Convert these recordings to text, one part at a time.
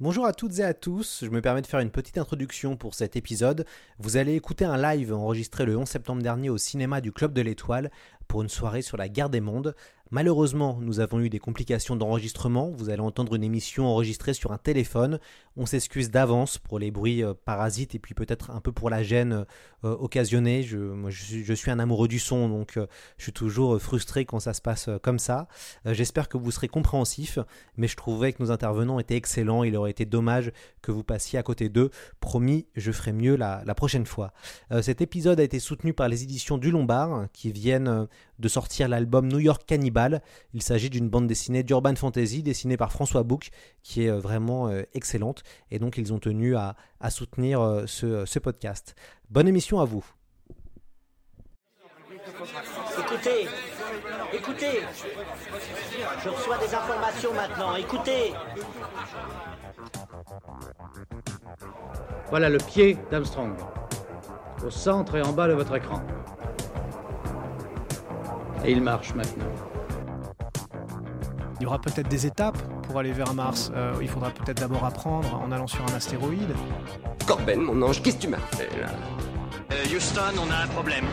Bonjour à toutes et à tous, je me permets de faire une petite introduction pour cet épisode. Vous allez écouter un live enregistré le 11 septembre dernier au cinéma du Club de l'Étoile pour une soirée sur la guerre des mondes. Malheureusement, nous avons eu des complications d'enregistrement. Vous allez entendre une émission enregistrée sur un téléphone. On s'excuse d'avance pour les bruits euh, parasites et puis peut-être un peu pour la gêne euh, occasionnée. Je, suis, un amoureux du son, donc euh, je suis toujours frustré quand ça se passe comme ça. J'espère que vous serez compréhensif, mais je trouvais que nos intervenants étaient excellents. Il aurait été dommage que vous passiez à côté d'eux. Promis, je ferai mieux la prochaine fois. cet épisode a été soutenu par les éditions du Lombard, qui viennent de sortir l'album New York Cannibal. Il s'agit d'une bande dessinée d'urban fantasy dessinée par François Bouc qui est euh, vraiment euh, excellente et donc ils ont tenu à, soutenir euh, ce, podcast. Bonne émission à vous. Écoutez, écoutez, je reçois des informations maintenant, écoutez. Voilà le pied d'Armstrong, au centre et en bas de votre écran. Et il marche maintenant. Il y aura peut-être des étapes pour aller vers Mars. Euh, il faudra peut-être d'abord apprendre en allant sur un astéroïde. Corben, mon ange, qu'est-ce que tu m'as fait là euh, Houston, on a un problème.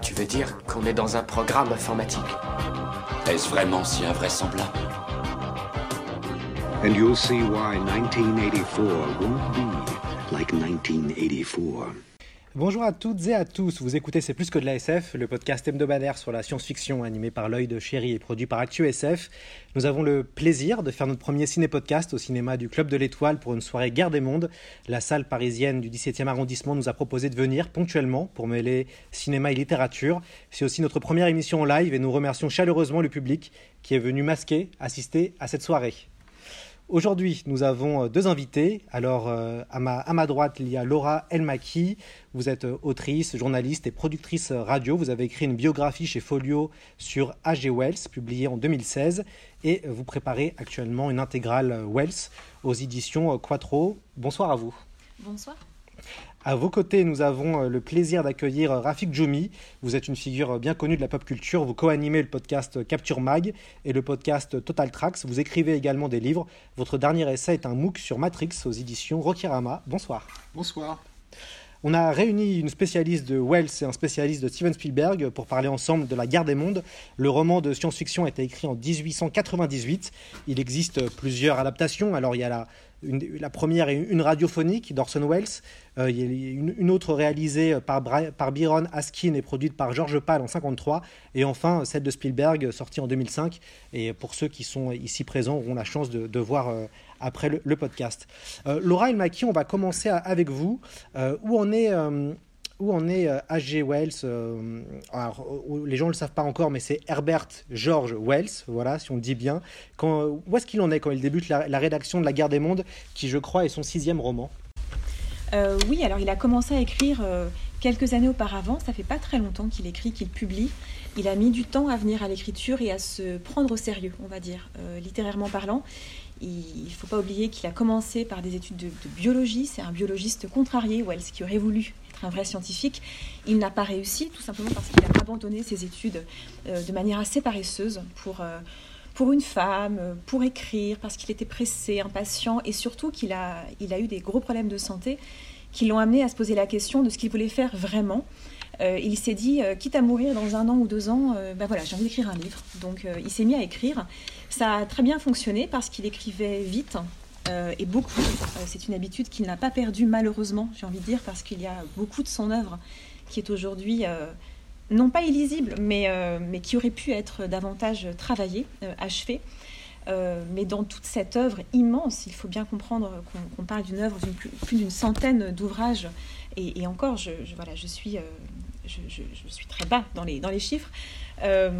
Tu veux dire qu'on est dans un programme informatique Est-ce vraiment si invraisemblable And you'll see why 1984 won't be like 1984. Bonjour à toutes et à tous, vous écoutez C'est plus que de la SF, le podcast hebdomadaire sur la science-fiction animé par l'œil de chéri et produit par ActuSF. Nous avons le plaisir de faire notre premier ciné-podcast au cinéma du Club de l'Étoile pour une soirée Guerre des Mondes. La salle parisienne du 17e arrondissement nous a proposé de venir ponctuellement pour mêler cinéma et littérature. C'est aussi notre première émission en live et nous remercions chaleureusement le public qui est venu masqué assister à cette soirée. Aujourd'hui, nous avons euh, deux invités. Alors, euh, à, ma, à ma droite, il y a Laura Elmaki. Vous êtes euh, autrice, journaliste et productrice radio. Vous avez écrit une biographie chez Folio sur A.G. Wells, publiée en 2016. Et vous préparez actuellement une intégrale Wells aux éditions Quattro. Bonsoir à vous. Bonsoir. À vos côtés, nous avons euh, le plaisir d'accueillir euh, Rafik Djoumi. Vous êtes une figure euh, bien connue de la pop culture. Vous co-animez le podcast Capture Mag et le podcast Total Tracks. Vous écrivez également des livres. Votre dernier essai est un MOOC sur Matrix aux éditions Rokirama. Bonsoir. Bonsoir. On a réuni une spécialiste de Wells et un spécialiste de Steven Spielberg pour parler ensemble de La Guerre des Mondes. Le roman de science-fiction a été écrit en 1898. Il existe plusieurs adaptations. Alors il y a la la première est une radiophonique d'Orson Welles, euh, a une, autre réalisée par, par Byron Askin et produite par George Pal en 53, et enfin celle de Spielberg sortie en 2005. Et pour ceux qui sont ici présents auront la chance de, voir euh, après le, podcast. Euh, Laura Elmaki, on va commencer avec vous. où en est où en est H.G. Wells Les gens ne le savent pas encore, mais c'est Herbert George Wells, voilà, si on le dit bien. Quand, où est-ce qu'il en est quand il débute la, rédaction de La Guerre des Mondes, qui, je crois, est son sixième roman? Euh, Oui, alors il a commencé à écrire euh, quelques années auparavant. Ça fait pas très longtemps qu'il écrit, qu'il publie. Il a mis du temps à venir à l'écriture et à se prendre au sérieux, on va dire, euh, littérairement parlant. Il ne faut pas oublier qu'il a commencé par des études de, biologie. C'est un biologiste contrarié, Wells, qui aurait voulu un vrai scientifique. Il n'a pas réussi, tout simplement parce qu'il a abandonné ses études euh, de manière assez paresseuse pour, euh, pour une femme, pour écrire, parce qu'il était pressé, impatient, et surtout qu'il a, il a eu des gros problèmes de santé qui l'ont amené à se poser la question de ce qu'il voulait faire vraiment. Euh, il s'est dit, quitte à mourir dans un an ou deux ans, ben voilà, j'ai envie d'écrire un livre. Donc il s'est mis à écrire. Ça a très bien fonctionné parce qu'il écrivait vite, euh, et beaucoup. Euh, c'est une habitude qu'il n'a pas perdue malheureusement, j'ai envie de dire, parce qu'il y a beaucoup de son œuvre qui est aujourd'hui euh, non pas illisible, mais, mais qui aurait pu être davantage travaillée, achevée. mais dans toute cette œuvre immense, il faut bien comprendre qu'on parle d'une œuvre d'une plus, d'une centaine d'ouvrages. Et, encore, je, voilà, je suis, je, suis très bas dans les, dans les chiffres. Euh,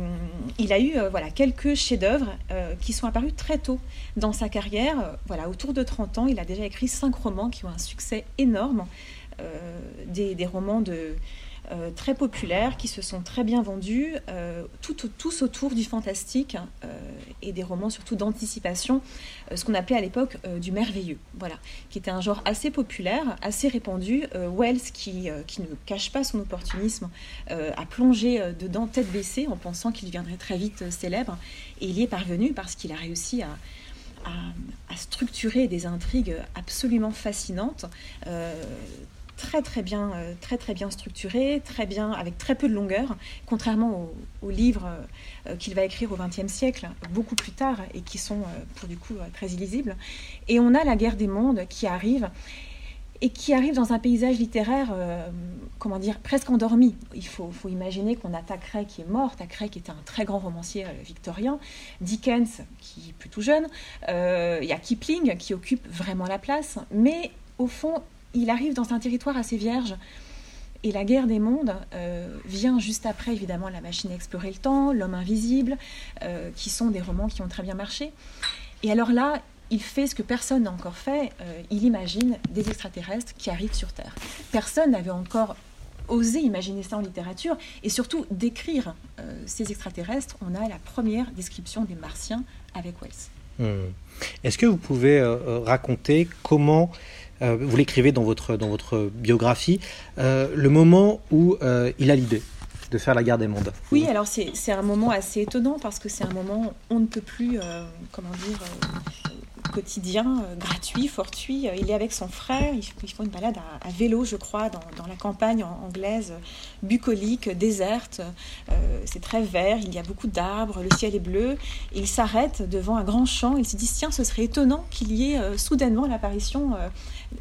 il a eu euh, voilà, quelques chefs-d'œuvre euh, qui sont apparus très tôt dans sa carrière. Voilà, autour de 30 ans, il a déjà écrit cinq romans qui ont un succès énorme. Des, des, romans de, euh, très populaires qui se sont très bien vendus, euh, tous autour du fantastique euh, et des romans surtout d'anticipation, ce qu'on appelait à l'époque du merveilleux, voilà, qui était un genre assez populaire, assez répandu. Wells, qui, qui, ne cache pas son opportunisme, a plongé dedans tête baissée en pensant qu'il deviendrait très vite célèbre, et il y est parvenu parce qu'il a réussi à à, structurer des intrigues absolument fascinantes. Très très bien, euh, très très bien structuré, très bien avec très peu de longueur, contrairement aux, livres euh, qu'il va écrire au XXe siècle, beaucoup plus tard et qui sont euh, pour du coup très illisibles. Et on a la guerre des mondes qui arrive et qui arrive dans un paysage littéraire, comment dire, presque endormi. Il faut, imaginer qu'on a Thackeray qui est mort. Thackeray qui était un très grand romancier victorien. Dickens qui est plutôt jeune. Il y a Kipling qui occupe vraiment la place. Mais au fond, il arrive dans un territoire assez vierge. Et la guerre des mondes euh, vient juste après, évidemment, La machine à explorer le temps, L'homme invisible, euh, qui sont des romans qui ont très bien marché. Et alors là, il fait ce que personne n'a encore fait, euh, il imagine des extraterrestres qui arrivent sur Terre. Personne n'avait encore osé imaginer ça en littérature, et surtout décrire ces extraterrestres. On a la première description des martiens avec Wells. Est-ce que vous pouvez raconter comment, euh, vous l'écrivez dans votre, dans votre biographie, euh, le moment où euh, il a l'idée de faire la guerre des mondes Oui, alors c'est un moment assez étonnant parce que c'est un moment on ne peut plus, comment dire, quotidien, gratuit, fortuit. Il est avec son frère, ils, font une balade à, vélo, je crois, dans, dans la campagne anglaise, bucolique, déserte. C'est très vert, il y a beaucoup d'arbres, le ciel est bleu. Il s'arrête devant un grand champ, il se dit tiens, ce serait étonnant qu'il y ait soudainement l'apparition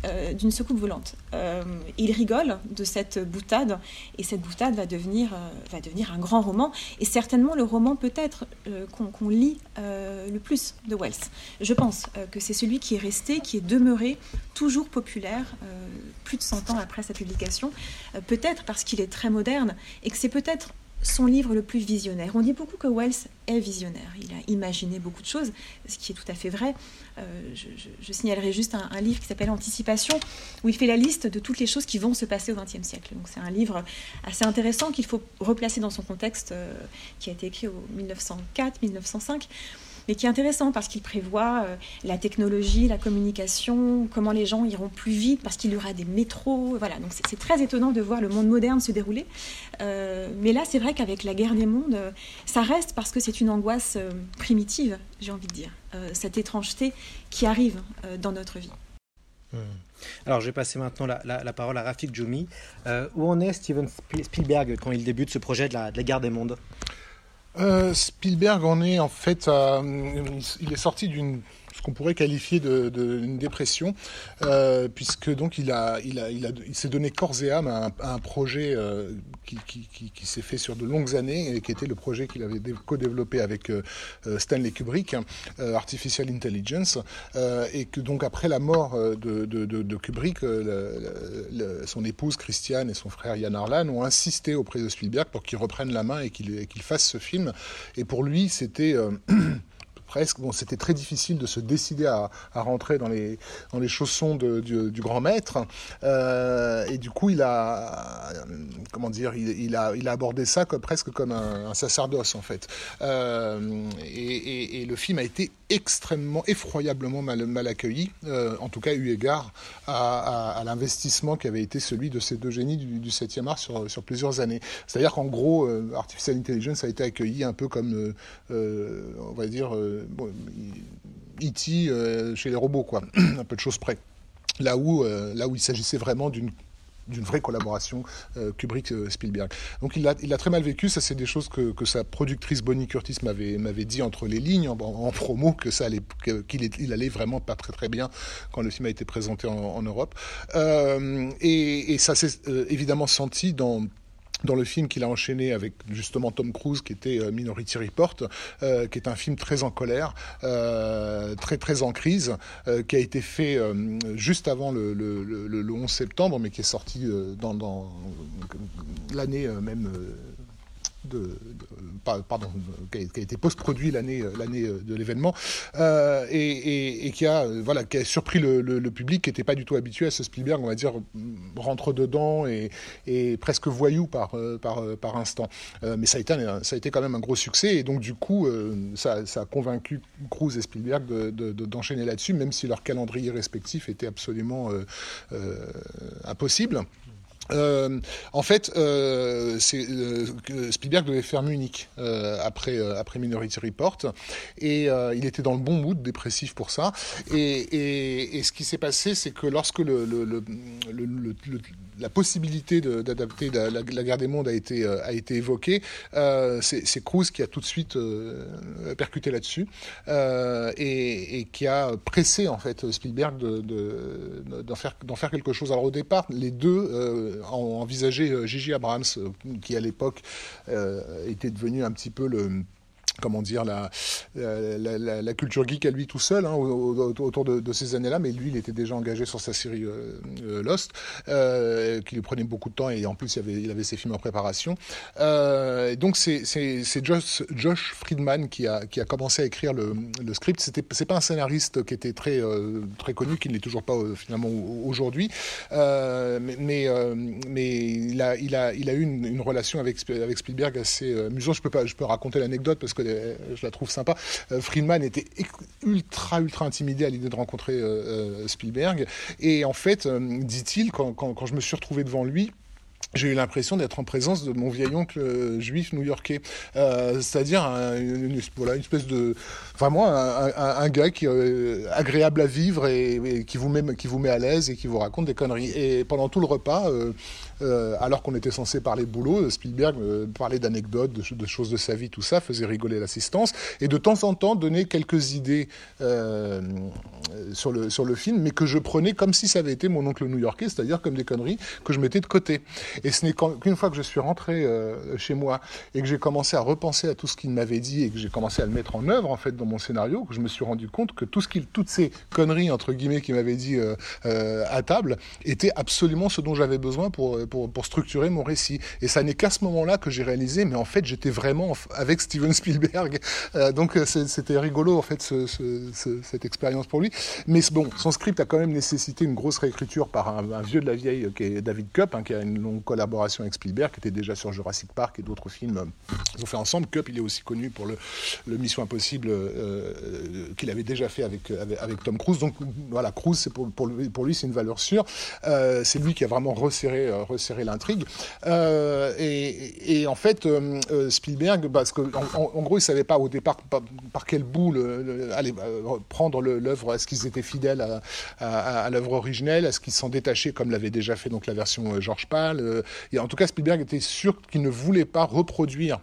euh, d'une soucoupe volante. Euh, il rigole de cette boutade et cette boutade va devenir, euh, va devenir un grand roman et certainement le roman peut-être qu'on lit le plus de Wells. Je pense que c'est celui qui est resté, qui est demeuré toujours populaire plus de 100 ans après sa publication, peut-être parce qu'il est très moderne et que c'est peut-être son livre le plus visionnaire. On dit beaucoup que Wells est visionnaire. Il a imaginé beaucoup de choses, ce qui est tout à fait vrai. Euh, je, signalerai juste un, livre qui s'appelle Anticipation, où il fait la liste de toutes les choses qui vont se passer au XXe siècle. Donc c'est un livre assez intéressant qu'il faut replacer dans son contexte, euh, qui a été écrit au 1904-1905 mais qui est intéressant parce qu'il prévoit euh, la technologie, la communication, comment les gens iront plus vite, parce qu'il y aura des métros. Voilà, donc c'est très étonnant de voir le monde moderne se dérouler. Euh, mais là, c'est vrai qu'avec la guerre des mondes, euh, ça reste parce que c'est une angoisse primitive, j'ai envie de dire, cette étrangeté qui arrive dans notre vie. Hmm. Alors, je vais passer maintenant la, parole à Rafik Djoumi. Où en est Steven Sp- Spielberg quand il débute ce projet de la, de la guerre des mondes? Euh, Spielberg en est en fait, il est sorti d'une ce qu'on pourrait qualifier de, de- d'une dépression, euh, puisque donc il a, il a, il a, il s'est donné corps et âme à un, projet euh, qui, qui, qui, s'est fait sur de longues années et qui était le projet qu'il avait dé- co-développé avec euh, euh, Stanley Kubrick, euh, Artificial Intelligence, et que donc après la mort de, de, Kubrick, son épouse Christiane et son frère Yann Arlan ont insisté auprès de Spielberg pour qu'il reprenne la main et qu'il qu'il fasse ce film. Et pour lui, c'était presque bon, c'était très difficile de se décider à, à rentrer dans les dans les chaussons du, grand maître. Euh, et du coup, il a comment dire, il, a il a abordé ça comme presque comme un, un sacerdoce en fait. Euh, et le film a été extrêmement, effroyablement mal, accueilli, euh, en tout cas eu égard à, l'investissement qui avait été celui de ces deux génies du, du 7e art sur, sur plusieurs années. C'est-à-dire qu'en gros, euh, Artificial Intelligence a été accueilli un peu comme, euh, euh, on va dire, bon, euh, chez les robots, quoi, un peu de choses près. Là où, là où il s'agissait vraiment d'une d'une vraie collaboration euh, Kubrick-Spielberg. Donc il il a très mal vécu, ça c'est des choses que, que sa productrice Bonnie Curtis m'avait m'avait dit entre les lignes en, promo, que ça allait, qu'il il allait vraiment pas très très bien quand le film a été présenté en, en Europe. Euh, et, et ça s'est euh, évidemment senti dans dans le film qu'il a enchaîné avec justement Tom Cruise, qui était euh, Minority Report, euh, qui est un film très en colère, euh, très très en crise, qui a été fait juste avant le, le, le, le 11 septembre, mais qui est sorti dans, l'année même. Euh, qui a, été post-produit l'année euh, euh, de l'événement et, qui a surpris le, public qui n'était pas du tout habitué à ce Spielberg on va dire rentre dedans et, et presque voyou par instant. Mais ça a été quand même un gros succès et donc du coup ça, a convaincu Cruise et Spielberg de- de- de- d'enchaîner là-dessus même si leur calendrier respectif était absolument impossible Euh, en fait, euh, euh, Spielberg devait faire Munich euh, après Minority Report et il était dans le bon mood dépressif pour ça. Et, ce qui s'est passé, c'est que lorsque le la possibilité d'adapter la, guerre des mondes a été a été évoquée, c'est, c'est Cruise qui a tout de suite percuté là-dessus et, et, qui a pressé en fait Spielberg de, de, d'en faire d'en faire quelque chose. Alors au départ, les deux ont envisagé Gigi Abrams, euh, qui à l'époque euh, était devenu un petit peu le comment dire, la, la, culture geek à lui tout seul hein, autour de, ces années-là, mais lui, il était déjà engagé sur sa série euh, euh, Lost, euh, qui lui prenait beaucoup de temps et en plus, il avait, ses films en préparation. Donc, c'est Josh, Friedman qui a, qui a commencé à écrire le, le script. C'est pas un scénariste qui était très, très connu, qui ne l'est toujours pas finalement aujourd'hui, mais, mais, mais, il, a, il, a, il a eu une, une relation avec, avec Spielberg assez amusante. Je peux, pas, je peux raconter l'anecdote parce que je la trouve sympa. Euh, Friedman était ultra, ultra intimidé à l'idée de rencontrer euh, euh, Spielberg. Et en fait, dit-il, quand, je me suis retrouvé devant lui, j'ai eu l'impression d'être en présence de mon vieil oncle euh, juif new-yorkais, euh, c'est-à-dire un, une, voilà, une espèce de vraiment un, gars qui est euh, agréable à vivre et, qui vous met qui vous met à l'aise et qui vous raconte des conneries. Et pendant tout le repas, alors qu'on était censé parler boulot, Spielberg parlait d'anecdotes, de, de, choses de sa vie, tout ça, faisait rigoler l'assistance et de temps en temps donnait quelques idées sur le sur le film, mais que je prenais comme si ça avait été mon oncle new-yorkais, c'est-à-dire comme des conneries que je mettais de côté. Et ce n'est qu'une fois que je suis rentré euh, chez moi et que j'ai commencé à repenser à tout ce qu'il m'avait dit et que j'ai commencé à le mettre en œuvre en fait dans mon scénario, que je me suis rendu compte que tout ce qu'il, toutes ces conneries entre guillemets qu'il m'avait dit euh, euh, à table étaient absolument ce dont j'avais besoin pour, pour, pour structurer mon récit. Et ça n'est qu'à ce moment-là que j'ai réalisé, mais en fait j'étais vraiment avec Steven Spielberg. Euh, donc c'était rigolo en fait ce, ce, ce, cette expérience pour lui. Mais bon, son script a quand même nécessité une grosse réécriture par un, un vieux de la vieille qui est David Cup, hein, qui a une longue collaboration avec Spielberg, qui était déjà sur Jurassic Park et d'autres films qu'ils ont fait ensemble. Cup, il est aussi connu pour le, Mission Impossible euh, qu'il avait déjà fait avec, Tom Cruise. Donc voilà, Cruise, c'est pour, lui, c'est une valeur sûre. Euh, c'est lui qui a vraiment resserré, euh, l'intrigue. Euh, et, en fait, euh, Spielberg, parce que en, gros, il savait pas au départ par, par quel bout le, le, aller prendre l'œuvre. Est-ce qu'ils étaient fidèles à, l'œuvre originelle? Est-ce qu'ils s'en détachaient comme l'avait déjà fait donc la version George Pal? Et en tout cas, Spielberg était sûr qu'il ne voulait pas reproduire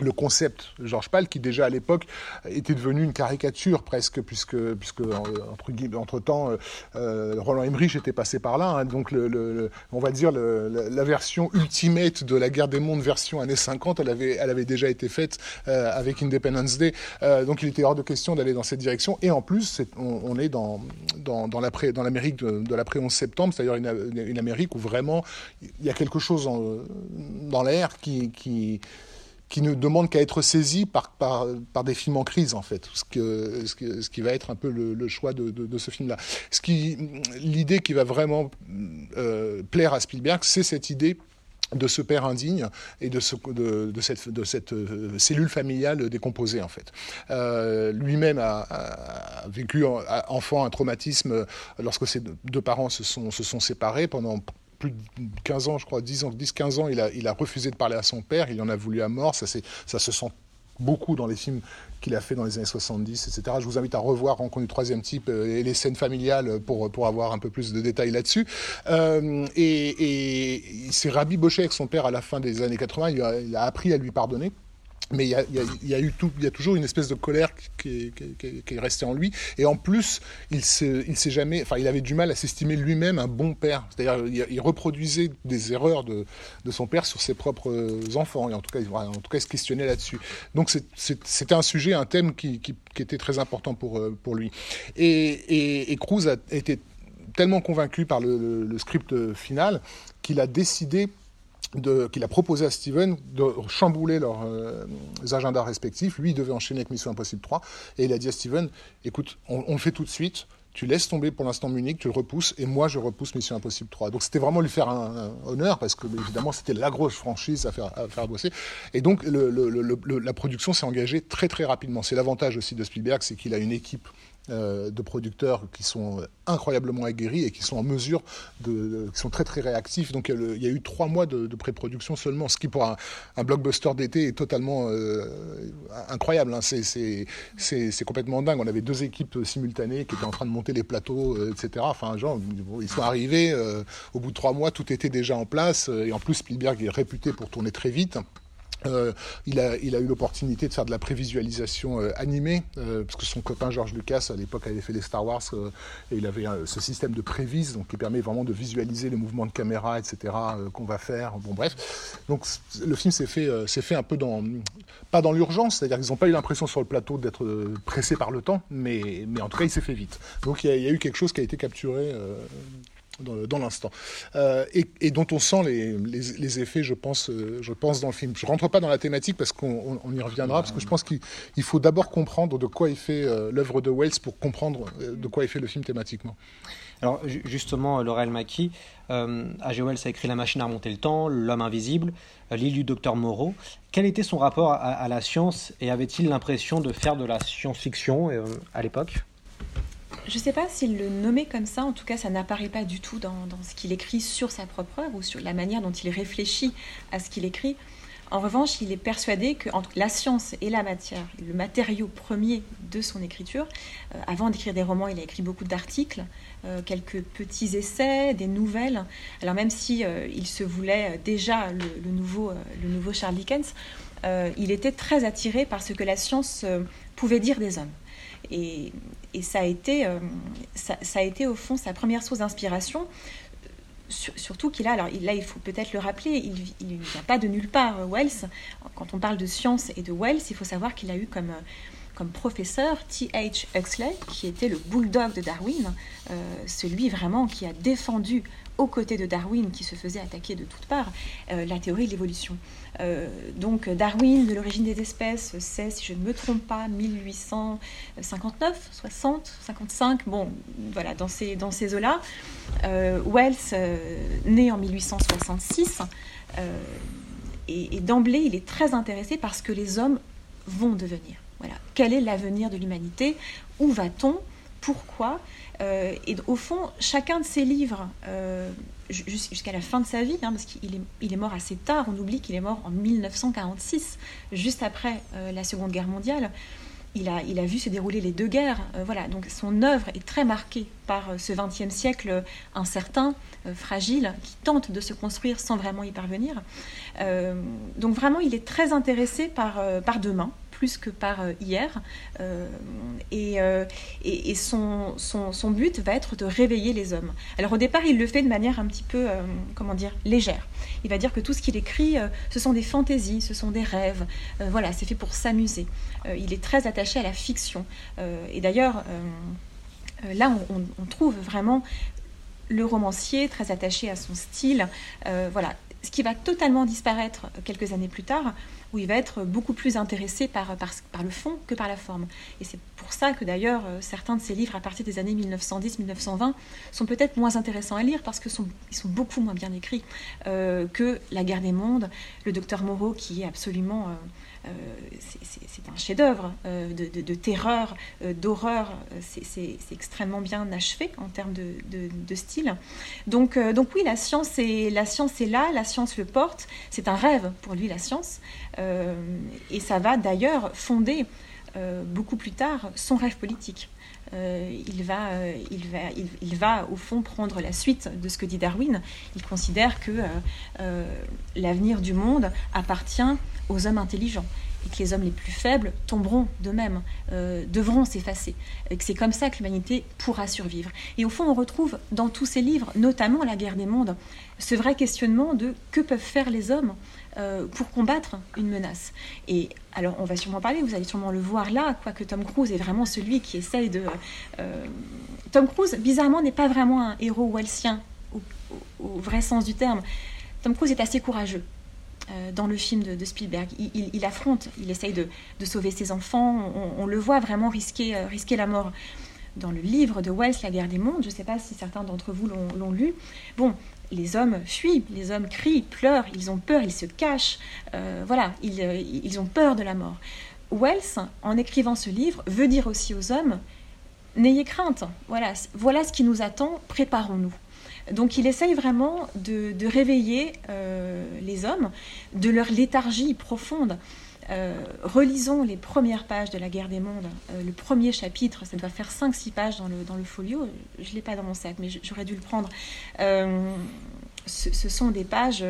le concept Georges Pal qui déjà à l'époque était devenu une caricature presque puisque puisque entre entre temps euh, Roland Emmerich était passé par là hein, donc le, le, on va dire le, la version ultimate de la guerre des mondes version années 50 elle avait elle avait déjà été faite euh, avec Independence Day. Euh, donc il était hors de question d'aller dans cette direction. Et en plus on, on, est dans dans, dans l'Amérique de, de l'après 11 septembre c'est-à-dire une, une, Amérique où vraiment il y a quelque chose en, dans l'air qui qui qui ne demande qu'à être saisi par, par, par des films en crise, en fait, ce, que, ce, ce qui va être un peu le, choix de, de, ce film-là. L'idée qui va vraiment euh, plaire à Spielberg, c'est cette idée de ce père indigne et de, ce, de, de cette, de cette euh, cellule familiale décomposée en fait. Euh, Lui-même a, a, vécu en, enfant un traumatisme lorsque ses deux parents se sont, se sont séparés pendant plus de 15 ans, je crois, 10 ans, 10-15 ans, il a, refusé de parler à son père, il en a voulu à mort, ça, ça se sent beaucoup dans les films qu'il a fait dans les années 70, etc. Je vous invite à revoir Rencontre du troisième type euh, et les scènes familiales pour, pour avoir un peu plus de détails là-dessus. Euh, et, il s'est rabiboché avec son père à la fin des années 80, il il a appris à lui pardonner mais il y a, y, a, eu il y a toujours une espèce de colère qui est, qui, est restée en lui. Et en plus, il s'est, il jamais, il avait du mal à s'estimer lui-même un bon père. C'est-à-dire, il, il, reproduisait des erreurs de, de, son père sur ses propres enfants. Et en tout cas, en tout cas, il se questionnait là-dessus. Donc, c'était un sujet, un thème qui, qui, était très important pour, pour lui. Et, et, Cruz a été tellement convaincu par le script final qu'il a décidé qu'il a proposé à Steven de chambouler leurs euh, agendas respectifs. Lui, il devait enchaîner avec Mission Impossible 3. Et il a dit à Steven, écoute, on, le fait tout de suite. Tu laisses tomber pour l'instant Munich, tu le repousses, et moi je repousse Mission Impossible 3. Donc c'était vraiment lui faire un, honneur, parce que évidemment c'était la grosse franchise à faire, à faire bosser. Et donc la production s'est engagée très très rapidement. C'est l'avantage aussi de Spielberg, c'est qu'il a une équipe de producteurs qui sont incroyablement aguerris et qui sont en mesure de, qui sont très très réactifs. Donc il y a, eu trois mois de, pré-production seulement, ce qui pour un, blockbuster d'été est totalement euh, incroyable. Hein. C'est complètement dingue. On avait deux équipes simultanées qui étaient en train de monter les plateaux, etc. Enfin, genre, ils sont arrivés au bout de trois mois, tout était déjà en place. Et en plus, Spielberg est réputé pour tourner très vite. Euh, il, a, eu l'opportunité de faire de la prévisualisation euh, animée, euh, parce que son copain George Lucas, à l'époque, avait fait les Star Wars, et il avait ce système de prévise, donc qui permet vraiment de visualiser les mouvements de caméra, etc., qu'on va faire. Bon, bref. Donc, le film s'est fait, fait un peu dans. Pas dans l'urgence, c'est-à-dire qu'ils n'ont pas eu l'impression sur le plateau d'être pressés par le temps, mais, mais en tout cas, il s'est fait vite. Donc, il y, a, eu quelque chose qui a été capturé dans, l'instant. Euh, et, dont on sent les, effets, je pense, euh, je pense, dans le film. Je ne rentre pas dans la thématique parce qu'on y reviendra, parce que je pense qu'il faut d'abord comprendre de quoi est fait euh, l'œuvre de Wells pour comprendre de quoi est fait le film thématiquement. Alors justement, Laurel Mackie, A.G. Wells a écrit La machine à remonter le temps, L'homme invisible, L'île du docteur Moreau. Quel était son rapport à la science et avait-il l'impression de faire de la science-fiction à l'époque? Je ne sais pas s'il le nommait comme ça, en tout cas ça n'apparaît pas du tout dans, ce qu'il écrit sur sa propre œuvre ou sur la manière dont il réfléchit à ce qu'il écrit. En revanche, il est persuadé que entre la science et la matière, le matériau premier de son écriture, euh, avant d'écrire des romans, il a écrit beaucoup d'articles, euh, quelques petits essais, des nouvelles. Alors même si euh, il se voulait déjà le, nouveau, le nouveau Charles Dickens, il était très attiré par ce que la science pouvait dire des hommes. Et, ça, a été, euh, ça, a été au fond sa première source d'inspiration. surtout qu'il a, alors là il faut peut-être le rappeler, il ne vient pas de nulle part, euh, Wells. Quand on parle de science et de Wells, il faut savoir qu'il a eu comme, euh, comme professeur T.H. Huxley, qui était le bulldog de Darwin, celui vraiment qui a défendu aux côtés de Darwin, qui se faisait attaquer de toutes parts, la théorie de l'évolution. Euh, donc Darwin, de l'origine des espèces, c'est, si je ne me trompe pas, 1859, 60, 55, bon, voilà, dans ces, dans ces eaux-là. Euh, Wells, euh, né en 1866, et, d'emblée, il est très intéressé par ce que les hommes vont devenir. Voilà. Quel est l'avenir de l'humanité? Où va-t-on? Pourquoi? Et au fond, chacun de ces livres jusqu'à la fin de sa vie, hein, parce qu'il est, il est, mort assez tard. On oublie qu'il est mort en 1946, juste après euh, la Seconde Guerre mondiale. Il a, il a, vu se dérouler les deux guerres. Euh, voilà, donc son œuvre est très marquée par euh, ce XXe siècle incertain, fragile, qui tente de se construire sans vraiment y parvenir. donc vraiment, il est très intéressé par, par demain, plus que par euh, hier. Euh, euh, et, et, son, but va être de réveiller les hommes. Alors au départ, il le fait de manière un petit peu, comment dire, légère. Il va dire que tout ce qu'il écrit, ce sont des fantaisies, ce sont des rêves. voilà, c'est fait pour s'amuser. il est très attaché à la fiction. et d'ailleurs, là, on, trouve vraiment le romancier très attaché à son style. voilà, ce qui va totalement disparaître quelques années plus tard, où il va être beaucoup plus intéressé par, par, le fond que par la forme. Et c'est pour ça que d'ailleurs euh, certains de ses livres à partir des années 1910-1920 sont peut-être moins intéressants à lire parce qu'ils sont, beaucoup moins bien écrits euh, que La guerre des mondes, le docteur Moreau qui est absolument... Euh, c'est un chef-d'œuvre de, terreur, d'horreur. C'est extrêmement bien achevé en termes de, style. Donc, donc oui, la science, est, la science est là, la science le porte. C'est un rêve pour lui, la science. Et ça va d'ailleurs fonder beaucoup plus tard son rêve politique. il, va, il, va, il, va au fond prendre la suite de ce que dit Darwin. Il considère que l'avenir du monde appartient aux hommes intelligents et que les hommes les plus faibles tomberont d'eux-mêmes, euh, devront s'effacer. Et que c'est comme ça que l'humanité pourra survivre. Et au fond, on retrouve dans tous ces livres, notamment La guerre des mondes, ce vrai questionnement de que peuvent faire les hommes euh, pour combattre une menace. Et alors, on va sûrement parler, vous allez sûrement le voir là, quoique Tom Cruise est vraiment celui qui essaye de... Euh, Tom Cruise, bizarrement, n'est pas vraiment un héros welsien au vrai sens du terme. Tom Cruise est assez courageux. Euh, dans le film de, Spielberg. Il, affronte, il essaye de, sauver ses enfants, on, le voit vraiment risquer, risquer la mort. Dans le livre de Wells, La guerre des mondes, je ne sais pas si certains d'entre vous l'ont lu, bon, les hommes fuient, les hommes crient, pleurent, ils ont peur, ils se cachent, euh, voilà, ils, ils ont peur de la mort. Wells, en écrivant ce livre, veut dire aussi aux hommes, n'ayez crainte, voilà, voilà ce qui nous attend, préparons-nous. Donc il essaye vraiment de, réveiller les hommes de leur léthargie profonde. Relisons les premières pages de la guerre des mondes, le premier chapitre, ça doit faire 5-6 pages dans le, folio, je ne l'ai pas dans mon sac, mais j'aurais dû le prendre. ce, sont des pages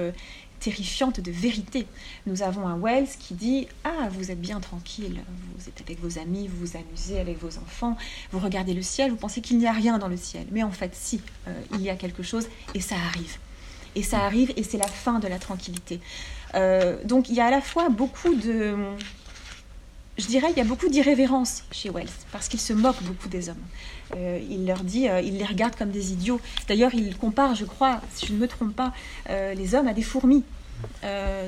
terrifiante de vérité. Nous avons un Wells qui dit Ah, vous êtes bien tranquille, vous êtes avec vos amis, vous vous amusez avec vos enfants, vous regardez le ciel, vous pensez qu'il n'y a rien dans le ciel. Mais en fait, si, euh, il y a quelque chose et ça arrive. Et ça arrive et c'est la fin de la tranquillité. Euh, donc il y a à la fois beaucoup de. Je dirais, il y a beaucoup d'irrévérence chez Wells, parce qu'il se moque beaucoup des hommes. Euh, il leur dit, euh, il les regarde comme des idiots. D'ailleurs, il compare, je crois, si je ne me trompe pas, les hommes à des fourmis.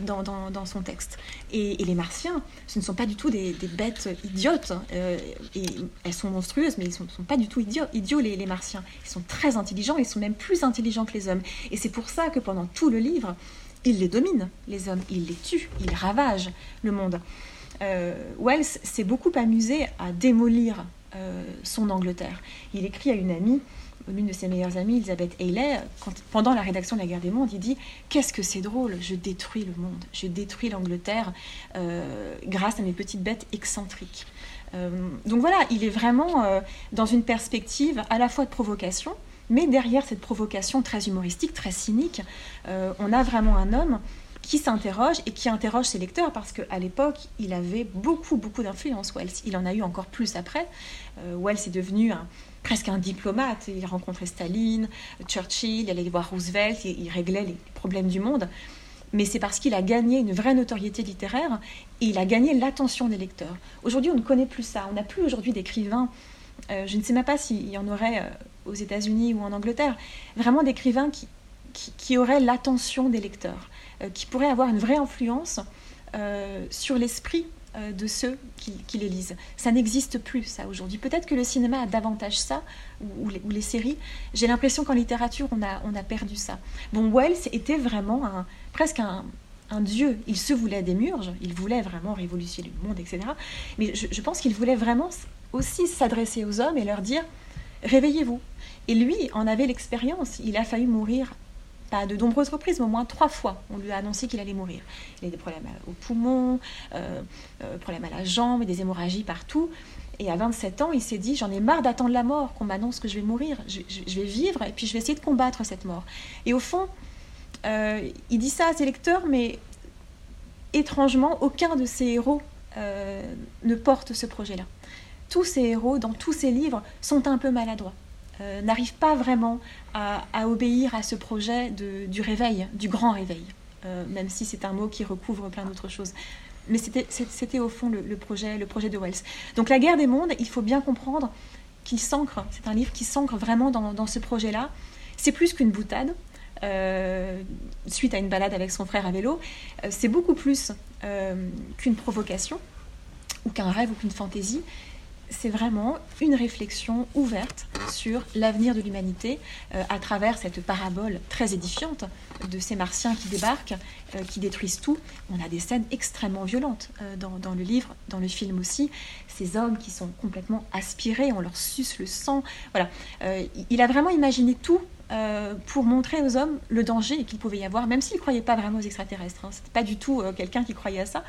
Dans, son texte. Et, les martiens, ce ne sont pas du tout des, bêtes idiotes. et elles sont monstrueuses, mais ils ne sont, pas du tout idiots, idiots les, martiens. Ils sont très intelligents, ils sont même plus intelligents que les hommes. Et c'est pour ça que pendant tout le livre, il les domine, les hommes. Il les tue, il ravage le monde. Wells s'est beaucoup amusé à démolir euh, son Angleterre. Il écrit à une amie, l'une de ses meilleures amies, Elizabeth Haley, pendant la rédaction de la guerre des mondes, il dit Qu'est-ce que c'est drôle, je détruis le monde, je détruis l'Angleterre euh, grâce à mes petites bêtes excentriques. Euh, donc voilà, il est vraiment dans une perspective à la fois de provocation, mais derrière cette provocation très humoristique, très cynique, on a vraiment un homme qui s'interroge et qui interroge ses lecteurs parce qu'à l'époque, il avait beaucoup, beaucoup d'influence, Wells. Il en a eu encore plus après. Euh, Wells est devenu presque un diplomate. Il rencontrait Staline, Churchill, il allait voir Roosevelt, il, réglait les problèmes du monde. Mais c'est parce qu'il a gagné une vraie notoriété littéraire et il a gagné l'attention des lecteurs. Aujourd'hui, on ne connaît plus ça. On n'a plus aujourd'hui d'écrivains. Euh, je ne sais même pas s'il y en aurait euh, aux États-Unis ou en Angleterre. Vraiment d'écrivains qui, qui auraient l'attention des lecteurs. Euh, qui pourrait avoir une vraie influence euh, sur l'esprit euh, de ceux qui, les lisent. Ça n'existe plus, ça, aujourd'hui. Peut-être que le cinéma a davantage ça, ou, les, séries. J'ai l'impression qu'en littérature, on a, on a perdu ça. Bon, Wells était vraiment un, presque un, dieu. Il se voulait des murges, il voulait vraiment révolutionner le monde, etc. Mais je pense qu'il voulait vraiment aussi s'adresser aux hommes et leur dire réveillez-vous. Et lui en avait l'expérience. Il a failli mourir pas de nombreuses reprises, mais au moins trois fois, on lui a annoncé qu'il allait mourir. Il a des problèmes au poumon, euh, euh, problèmes à la jambe, des hémorragies partout. Et à 27 ans, il s'est dit, j'en ai marre d'attendre la mort, qu'on m'annonce que je vais mourir. Je, vais vivre et puis je vais essayer de combattre cette mort. Et au fond, euh, il dit ça à ses lecteurs, mais étrangement, aucun de ses héros ne porte ce projet-là. Tous ces héros, dans tous ses livres, sont un peu maladroits. Euh, n'arrive pas vraiment à, obéir à ce projet du réveil, du grand réveil, euh, même si c'est un mot qui recouvre plein d'autres choses. Mais c'était au fond le, projet, le projet de Wells. Donc la guerre des mondes, il faut bien comprendre qu'il s'ancre, c'est un livre qui s'ancre vraiment dans, ce projet-là. C'est plus qu'une boutade, euh, suite à une balade avec son frère à vélo, c'est beaucoup plus qu'une provocation, ou qu'un rêve, ou qu'une fantaisie c'est vraiment une réflexion ouverte sur l'avenir de l'humanité euh, à travers cette parabole très édifiante de ces martiens qui débarquent, euh, qui détruisent tout. On a des scènes extrêmement violentes euh, dans, le livre, dans le film aussi. Ces hommes qui sont complètement aspirés, on leur suce le sang. Voilà. il a vraiment imaginé tout pour montrer aux hommes le danger qu'il pouvait y avoir, même s'il ne croyait pas vraiment aux extraterrestres. Hein. Ce n'était pas du tout quelqu'un qui croyait à ça.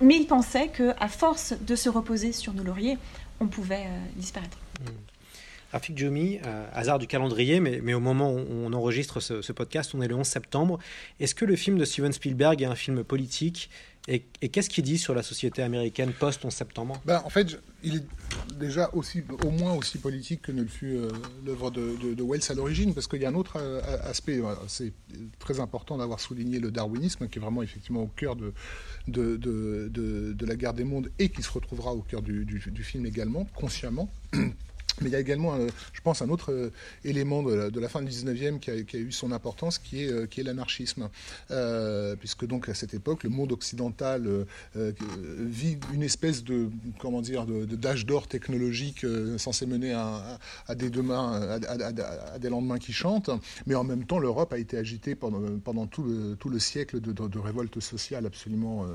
Mais il pensait qu'à force de se reposer sur nos lauriers, on pouvait euh, disparaître. Hmm. Rafik euh, hasard du calendrier, mais, mais, au moment où on enregistre ce, ce, podcast, on est le 11 septembre. Est-ce que le film de Steven Spielberg est un film politique? Et, qu'est-ce qu'il dit sur la société américaine post-11 septembre? Ben, En fait, il est déjà aussi, au moins aussi politique que ne le fut euh, l'œuvre de, de, Wells à l'origine, parce qu'il y a un autre euh, aspect, c'est très important d'avoir souligné le darwinisme, qui est vraiment effectivement au cœur de, de, la guerre des mondes et qui se retrouvera au cœur du film également, consciemment. Mais il y a également, je pense, un autre euh, élément de la, fin du 19e qui a, eu son importance, qui est, euh, l'anarchisme. Euh, puisque donc à cette époque, le monde occidental vit une espèce de, comment dire, d'âge d'or technologique censé mener à, des lendemains qui chantent. Mais en même temps, l'Europe a été agitée pendant, tout, le, siècle de révoltes sociales absolument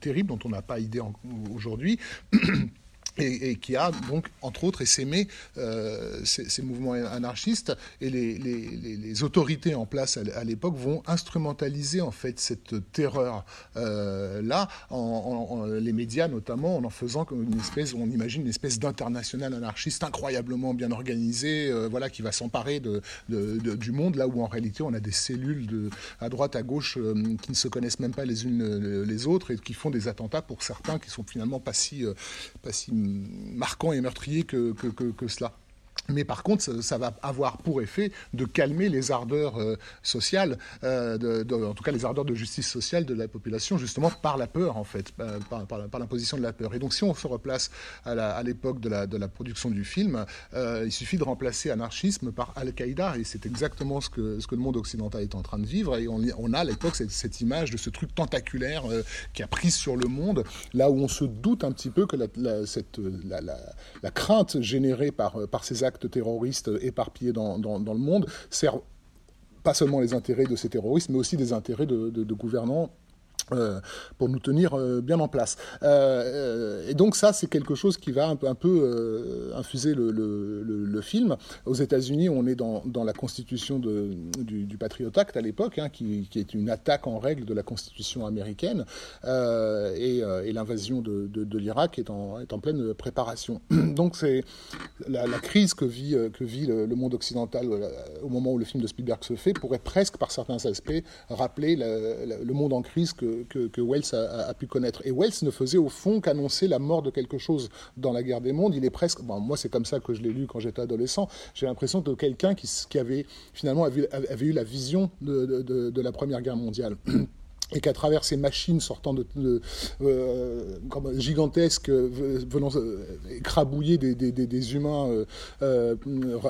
terribles, dont on n'a pas idée aujourd'hui. et, qui a donc, entre autres, essaimé euh, ces, mouvements anarchistes. Et les, les, les autorités en place à, l'époque vont instrumentaliser en fait cette terreur euh, en, les médias notamment, en en faisant comme une espèce, on imagine une espèce d'international anarchiste incroyablement bien organisé, euh, voilà, qui va s'emparer de, du monde là où en réalité on a des cellules de, à droite, à gauche euh, qui ne se connaissent même pas les unes les autres et qui font des attentats pour certains qui sont finalement pas si, pas si marquant et meurtrier que, que, cela. Mais par contre, ça, va avoir pour effet de calmer les ardeurs euh, sociales, euh, en tout cas les ardeurs de justice sociale de la population, justement par la peur, en fait, par, par, l'imposition de la peur. Et donc, si on se replace à l'époque de la, production du film, euh, il suffit de remplacer anarchisme par Al-Qaïda, et c'est exactement ce que, le monde occidental est en train de vivre. Et on, a à l'époque cette, image de ce truc tentaculaire qui a pris sur le monde, là où on se doute un petit peu que la, crainte générée par ces actes terroristes éparpillés dans, le monde servent pas seulement les intérêts de ces terroristes, mais aussi des intérêts de, de gouvernants euh, pour nous tenir euh, bien en place. Euh, et donc ça, c'est quelque chose qui va un peu, infuser le, film. Aux États-Unis, on est dans, la constitution du, du, Patriot Act à l'époque, hein, qui, est une attaque en règle de la constitution américaine, et, l'invasion de, l'Irak est en, pleine préparation. donc c'est la, crise que vit le, monde occidental au moment où le film de Spielberg se fait pourrait presque, par certains aspects, rappeler le monde en crise que que, Wells a, pu connaître. Et Wells ne faisait au fond qu'annoncer la mort de quelque chose dans la guerre des mondes. Il est presque, bon, moi c'est comme ça que je l'ai lu quand j'étais adolescent, j'ai l'impression de quelqu'un qui, qui, avait finalement avait, eu la vision de, de la Première Guerre mondiale. et qu'à travers ces machines sortant de, euh, comme gigantesques euh, venant euh, écrabouiller des, des, des humains euh, euh,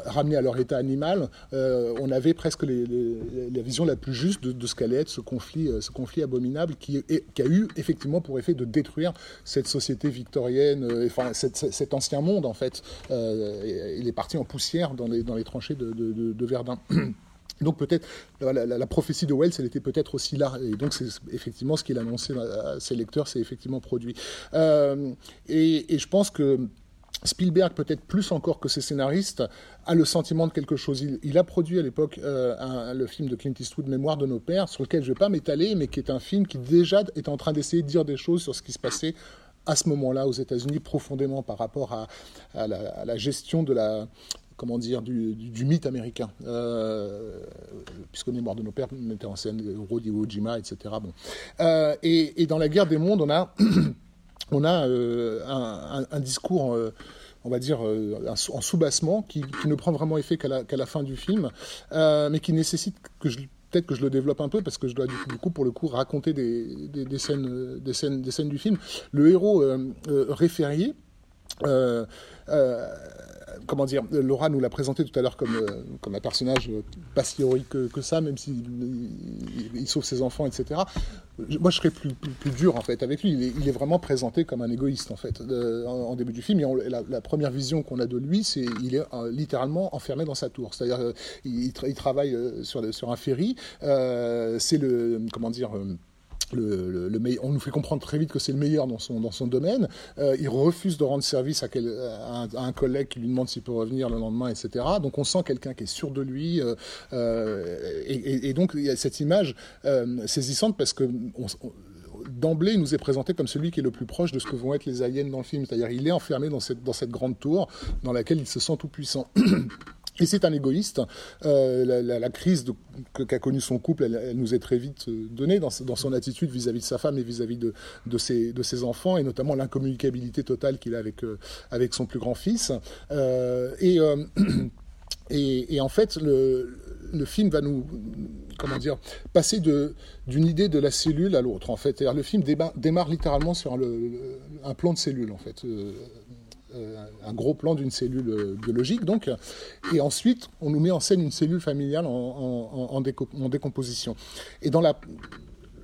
ramenés à leur état animal, euh, on avait presque les, les, la vision la plus juste de, de ce qu'allait être ce conflit, ce conflit abominable qui, est, qui, a eu effectivement pour effet de détruire cette société victorienne, enfin cette, cet ancien monde en fait. il est parti en poussière dans les, dans les tranchées de, de Verdun. Donc peut-être la, prophétie de Wells, elle était peut-être aussi là. Et donc c'est effectivement ce qu'il a annoncé à ses lecteurs, c'est effectivement produit. Euh, et, je pense que Spielberg, peut-être plus encore que ses scénaristes, a le sentiment de quelque chose. Il, a produit à l'époque euh, le film de Clint Eastwood, Mémoire de nos pères, sur lequel je ne vais pas m'étaler, mais qui est un film qui déjà est en train d'essayer de dire des choses sur ce qui se passait à ce moment-là aux États-Unis profondément par rapport à, la, gestion de la, comment dire, du, mythe américain, euh, puisque Mémoire de nos pères mettait en scène Rudy Iwo Jima, etc. Et, dans la guerre des mondes, on a, on a euh, un, discours euh, on va dire, euh, en sous-bassement, qui, ne prend vraiment effet qu'à la, fin du film, mais qui nécessite que peut-être que je le développe un peu parce que je dois du coup, pour le coup raconter des, scènes, des scènes, des scènes du film. Le héros euh, référié. Comment dire, Laura nous l'a présenté tout à l'heure comme, euh, comme un personnage euh, pas si héroïque que, ça, même s'il il, sauve ses enfants, etc. Moi, je serais plus, plus, dur en fait avec lui. Il est, vraiment présenté comme un égoïste en fait de, en, début du film. Et la, première vision qu'on a de lui, c'est il est euh, littéralement enfermé dans sa tour. C'est-à-dire, euh, il, il, travaille euh, sur, sur un ferry. Euh, c'est le comment dire on nous fait comprendre très vite que c'est le meilleur dans son, dans son domaine. Euh, il refuse de rendre service à, un, collègue qui lui demande s'il peut revenir le lendemain, etc. Donc on sent quelqu'un qui est sûr de lui. Euh, euh, et, donc il y a cette image saisissante parce que d'emblée, il nous est présenté comme celui qui est le plus proche de ce que vont être les aliens dans le film. C'est-à-dire il est enfermé dans cette, dans cette grande tour dans laquelle il se sent tout puissant. Et c'est un égoïste. Euh, la, la, la, crise qu'a connue son couple, elle, nous est très vite euh, donnée dans, son attitude vis-à-vis -vis de sa femme et vis-à-vis -vis de, ses, enfants, et notamment l'incommunicabilité totale qu'il a avec, euh, avec son plus grand fils. Euh, et, et, en fait, le, film va nous comment dire passer d'une idée de la cellule à l'autre en fait. le film démarre, littéralement sur un plan de cellule en fait. Euh, un gros plan d'une cellule euh, biologique, donc, et ensuite on nous met en scène une cellule familiale en, en, en, déco en décomposition. Et dans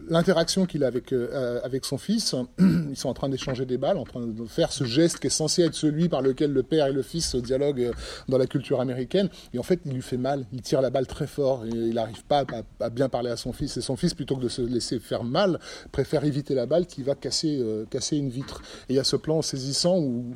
l'interaction qu'il a avec, euh, avec son fils, ils sont en train d'échanger des balles, en train de faire ce geste qui est censé être celui par lequel le père et le fils dialoguent euh, dans la culture américaine. Et en fait, il lui fait mal, il tire la balle très fort, il n'arrive pas à, bien parler à son fils. Et son fils, plutôt que de se laisser faire mal, préfère éviter la balle qui va casser, casser une vitre. Et il y a ce plan saisissant où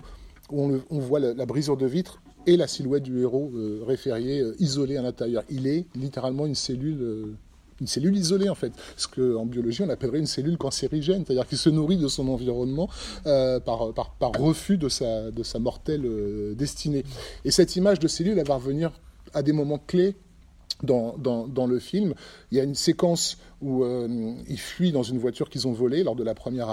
où on, voit la, la brisure de vitre et la silhouette du héros euh, référié euh, isolé à l'intérieur. Il est littéralement une cellule. euh, une cellule isolée en fait, ce qu'en biologie on appellerait une cellule cancérigène, c'est-à-dire qu'il se nourrit de son environnement par, refus de sa, mortelle destinée. Et cette image de cellule, elle va revenir à des moments clés dans, le film. Il y a une séquence où euh, ils fuient dans une voiture qu'ils ont volée lors de la première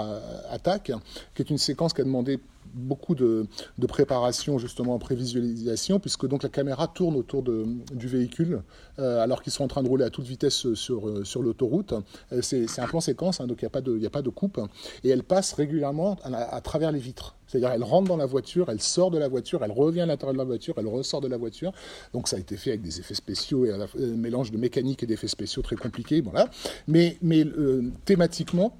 attaque, qui est une séquence qui a demandé beaucoup de, préparation justement en prévisualisation, puisque donc la caméra tourne autour du véhicule euh, alors qu'ils sont en train de rouler à toute vitesse sur, euh, sur l'autoroute. Euh, C'est un plan séquence, hein, donc il n'y a, pas de- a pas de coupe, et elle passe régulièrement à, travers les vitres. C'est-à-dire elle rentre dans la voiture, elle sort de la voiture, elle revient à l'intérieur de la voiture, elle ressort de la voiture. Donc ça a été fait avec des effets spéciaux et un mélange de mécanique et d'effets spéciaux très compliqués. Voilà. Mais, euh, thématiquement,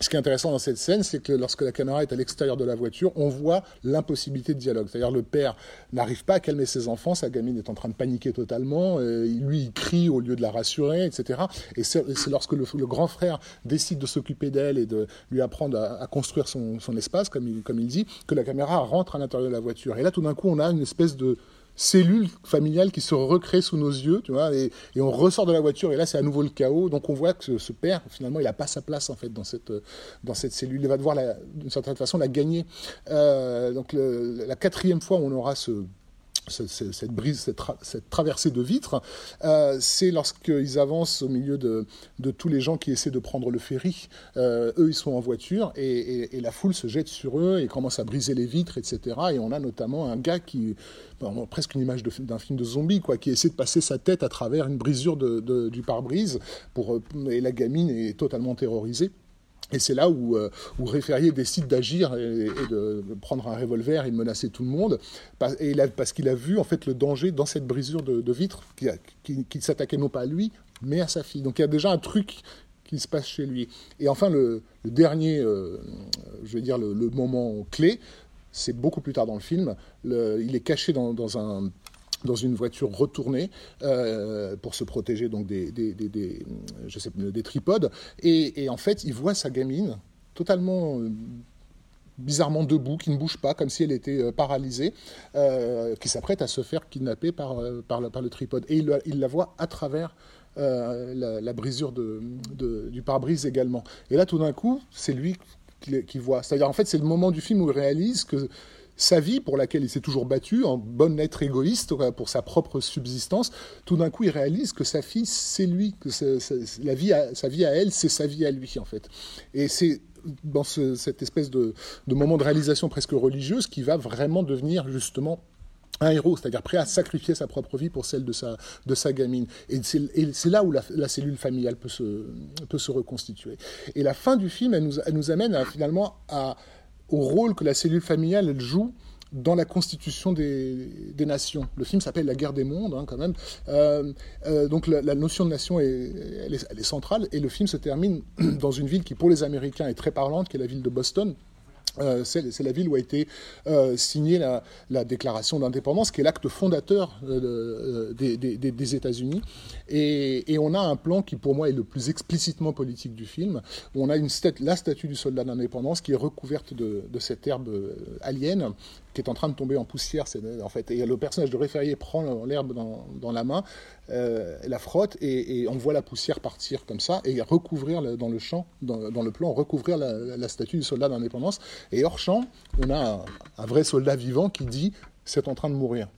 ce qui est intéressant dans cette scène, c'est que lorsque la caméra est à l'extérieur de la voiture, on voit l'impossibilité de dialogue. C'est-à-dire le père n'arrive pas à calmer ses enfants, sa gamine est en train de paniquer totalement, euh, lui il crie au lieu de la rassurer, etc. Et c'est lorsque le, grand frère décide de s'occuper d'elle et de lui apprendre à, construire son, espace, comme il dit, que la caméra rentre à l'intérieur de la voiture. Et là, tout d'un coup, on a une espèce de cellule familiale qui se recrée sous nos yeux, tu vois, et, on ressort de la voiture et là c'est à nouveau le chaos. Donc on voit que ce, père finalement il n'a pas sa place en fait dans cette dans cette cellule. Il va devoir d'une certaine façon la gagner. Euh, donc la quatrième fois on aura ce ce- ce- cette brise, cette, tra- cette traversée de vitres, euh, c'est lorsqu'ils avancent au milieu de, tous les gens qui essaient de prendre le ferry. Euh, eux, ils sont en voiture et, la foule se jette sur eux et commence à briser les vitres, etc. Et on a notamment un gars qui, bon, presque une image d'un film de zombie, quoi, qui essaie de passer sa tête à travers une brisure du pare-brise euh, et la gamine est totalement terrorisée. Et c'est là où, euh, où décide d'agir et, de prendre un revolver et de menacer tout le monde, parce qu'il a vu en fait le danger dans cette brisure de, de vitre qui, s'attaquait non pas à lui, mais à sa fille. Donc il y a déjà un truc qui se passe chez lui. Et enfin, le, dernier, euh, je vais dire le, moment clé, c'est beaucoup plus tard dans le film. Il est caché dans un dans une voiture retournée euh, pour se protéger donc des, des, des, tripodes. Et, en fait, il voit sa gamine totalement euh, bizarrement debout, qui ne bouge pas, comme si elle était euh, paralysée, qui s'apprête à se faire kidnapper par, par, le, par le tripode. Et il, la- la voit à travers la, la brisure de, du pare-brise également. Et là, tout d'un coup, c'est lui qui voit. C'est-à-dire, en fait, c'est le moment du film où il réalise que sa vie, pour laquelle il s'est toujours battu, en bon être égoïste, quoi, pour sa propre subsistance, tout d'un coup, il réalise que sa fille, c'est lui, que c'est- la vie à- sa vie à elle, c'est sa vie à lui, en fait. Et c'est dans ce- cette espèce de, moment de réalisation presque religieuse qui va vraiment devenir justement un héros, c'est-à-dire prêt à sacrifier sa propre vie pour celle de sa, de sa gamine. Et c'est là où la, cellule familiale peut se, peut se reconstituer. Et la fin du film, elle nous, elle nous amène à, finalement à, au rôle que la cellule familiale joue dans la constitution des, nations. Le film s'appelle La guerre des mondes, hein, quand même. Euh, euh, donc la, notion de nation est centrale, et le film se termine dans une ville qui, pour les Américains, est très parlante, qui est la ville de Boston. Euh, c'est la ville où a été euh, signée la, la déclaration d'indépendance, qui est l'acte fondateur euh, de- des, États-Unis. Et, on a un plan qui, pour moi, est le plus explicitement politique du film, on a la statue du soldat d'indépendance qui est recouverte de, cette herbe alien, qui est en train de tomber en poussière. En fait, et le personnage de Référier prend l'herbe dans, la main, euh, la frotte, et, on voit la poussière partir comme ça, et recouvrir dans le champ, dans, le plan, recouvrir la statue du soldat d'indépendance. Et hors champ, on a un, un vrai soldat vivant qui dit c'est en train de mourir.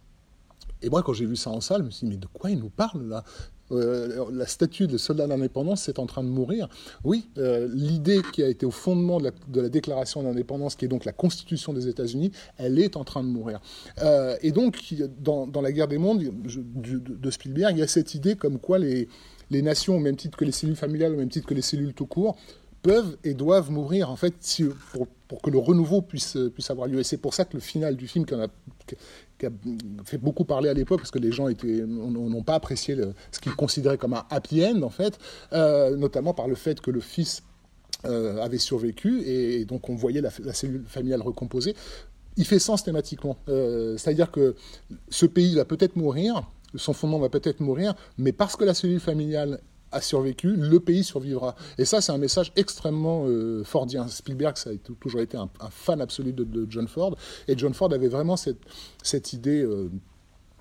Et moi, quand j'ai vu ça en salle, je me suis dit, mais de quoi il nous parle là? Euh, La statue de soldat d'indépendance, c'est en train de mourir. Oui, euh, l'idée qui a été au fondement de la, déclaration d'indépendance, qui est donc la constitution des États-Unis, elle est en train de mourir. Euh, et donc, dans, la guerre des mondes de, Spielberg, il y a cette idée comme quoi les, nations, au même titre que les cellules familiales, au même titre que les cellules tout court, peuvent et doivent mourir en fait pour, que le renouveau puisse, avoir lieu. Et c'est pour ça que le final du film, qui, a, qui- a fait beaucoup parler à l'époque, parce que les gens n'ont pas apprécié ce qu'ils considéraient comme un happy end en fait, euh, notamment par le fait que le fils euh, avait survécu et, donc on voyait la, la cellule familiale recomposée. Il fait sens thématiquement, Euh, c'est-à-dire que ce pays va peut-être mourir, son fondement va peut-être mourir, mais parce que la cellule familiale a survécu, le pays survivra. Et ça, c'est un message extrêmement euh, fordien. Spielberg, ça a toujours été un, fan absolu de, John Ford. Et John Ford avait vraiment cette, idée. Euh,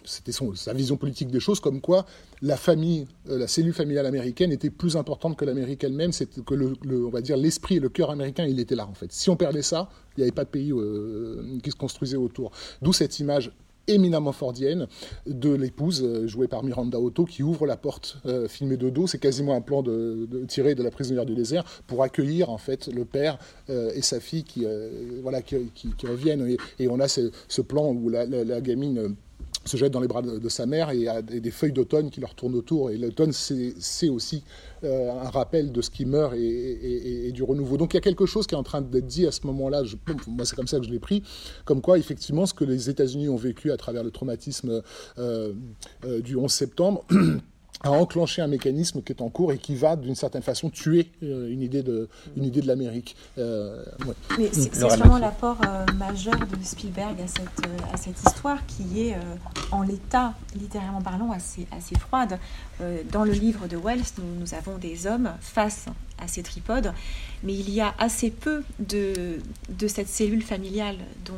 c'était sa vision politique des choses, comme quoi la famille, euh, la cellule familiale américaine était plus importante que l'Amérique elle-même, c'est que le, on va dire l'esprit et le cœur américain, il était là en fait. Si on perdait ça, il n'y avait pas de pays qui se construisait autour. D'où cette image éminemment fordienne de l'épouse euh, jouée par Miranda Otto qui ouvre la porte filmée de dos. C'est quasiment un plan de, tiré de la prisonnière du désert pour accueillir en fait le père et sa fille qui voilà qui, reviennent. Et, on a ce, plan où la, la gamine se jette dans les bras de, sa mère et a des, feuilles d'automne qui leur tournent autour. Et l'automne, c'est aussi euh, un rappel de ce qui meurt et, du renouveau. Donc il y a quelque chose qui est en train d'être dit à ce moment-là. Moi, c'est comme ça que je l'ai pris. Comme quoi, effectivement, ce que les États-Unis ont vécu à travers le traumatisme euh, euh, du 11 septembre. a enclenché un mécanisme qui est en cours et qui va d'une certaine façon tuer euh, une idée de, une idée de l'Amérique. Euh, Mais c'est vraiment l'apport euh, majeur de Spielberg à cette, à cette histoire qui est en l'état, littéralement parlant, assez, assez froide. dans le livre de Wells, nous, nous, avons des hommes face à ces tripodes, mais il y a assez peu de, de cette cellule familiale dont,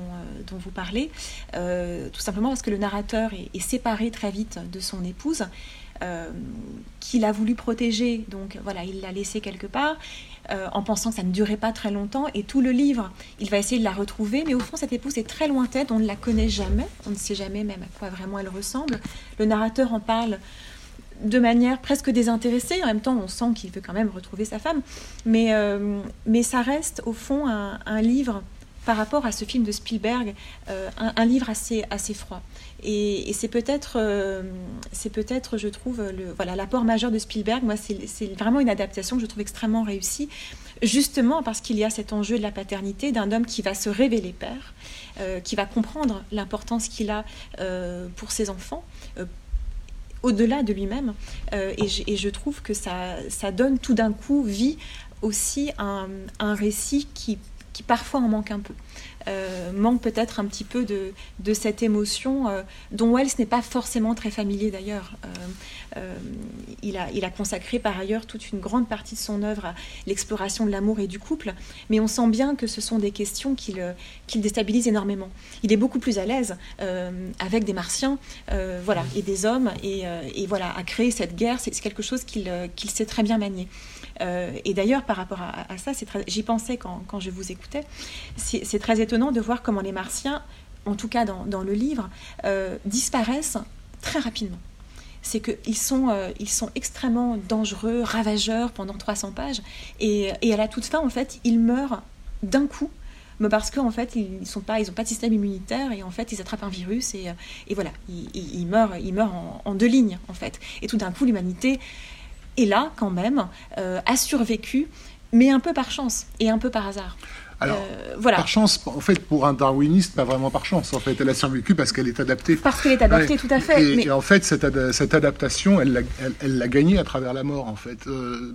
dont vous parlez, tout simplement parce que le narrateur est, est séparé très vite de son épouse. Euh, qu'il a voulu protéger. Donc voilà, il l'a laissé quelque part. Euh, en pensant que ça ne durait pas très longtemps. Et tout le livre, il va essayer de la retrouver, mais au fond, cette épouse est très lointaine, on ne la connaît jamais, on ne sait jamais même à quoi vraiment elle ressemble. Le narrateur en parle de manière presque désintéressée, en même temps, on sent qu'il veut quand même retrouver sa femme, mais, euh, mais ça reste au fond un, livre par rapport à ce film de Spielberg, un, un, livre assez, assez froid. Et, c'est peut-être, euh, c'est peut-être, je trouve, voilà, l'apport majeur de Spielberg. Moi, c'est, vraiment une adaptation que je trouve extrêmement réussie, justement parce qu'il y a cet enjeu de la paternité d'un homme qui va se révéler père, euh, qui va comprendre l'importance qu'il a euh, pour ses enfants. au-delà de lui-même, et, je, trouve que ça, donne tout d'un coup vie aussi à un, récit qui, qui parfois en manque un peu. Euh, manque peut-être un petit peu de, cette émotion euh, dont Wells n'est pas forcément très familier d'ailleurs. Euh, il, a, consacré par ailleurs toute une grande partie de son œuvre à l'exploration de l'amour et du couple, mais on sent bien que ce sont des questions qui le, énormément. Il est beaucoup plus à l'aise avec des martiens voilà, et des hommes, et, voilà, à créer cette guerre, c'est quelque chose qu'il sait très bien manier. Et d'ailleurs, par rapport à, ça, j'y pensais quand, je vous écoutais, c'est très étonnant de voir comment les martiens, en tout cas dans, le livre, euh, disparaissent très rapidement. C'est qu'ils sont, euh, sont extrêmement dangereux, ravageurs pendant 300 pages. Et, à la toute fin, en fait, ils meurent d'un coup mais parce qu'en fait, ils n'ont pas, pas de système immunitaire et en fait, ils attrapent un virus et, voilà, ils, meurent, ils meurent en, deux lignes en fait. Et tout d'un coup, l'humanité est là quand même, euh, a survécu, mais un peu par chance et un peu par hasard. Alors, euh, voilà. par chance, en fait, pour un darwiniste, pas vraiment par chance. En fait, elle a survécu parce qu'elle est adaptée. Parce qu'elle est adaptée, tout à fait. Et, en fait, cette, cette adaptation, elle l'a elle, gagnée à travers la mort, en fait. Euh,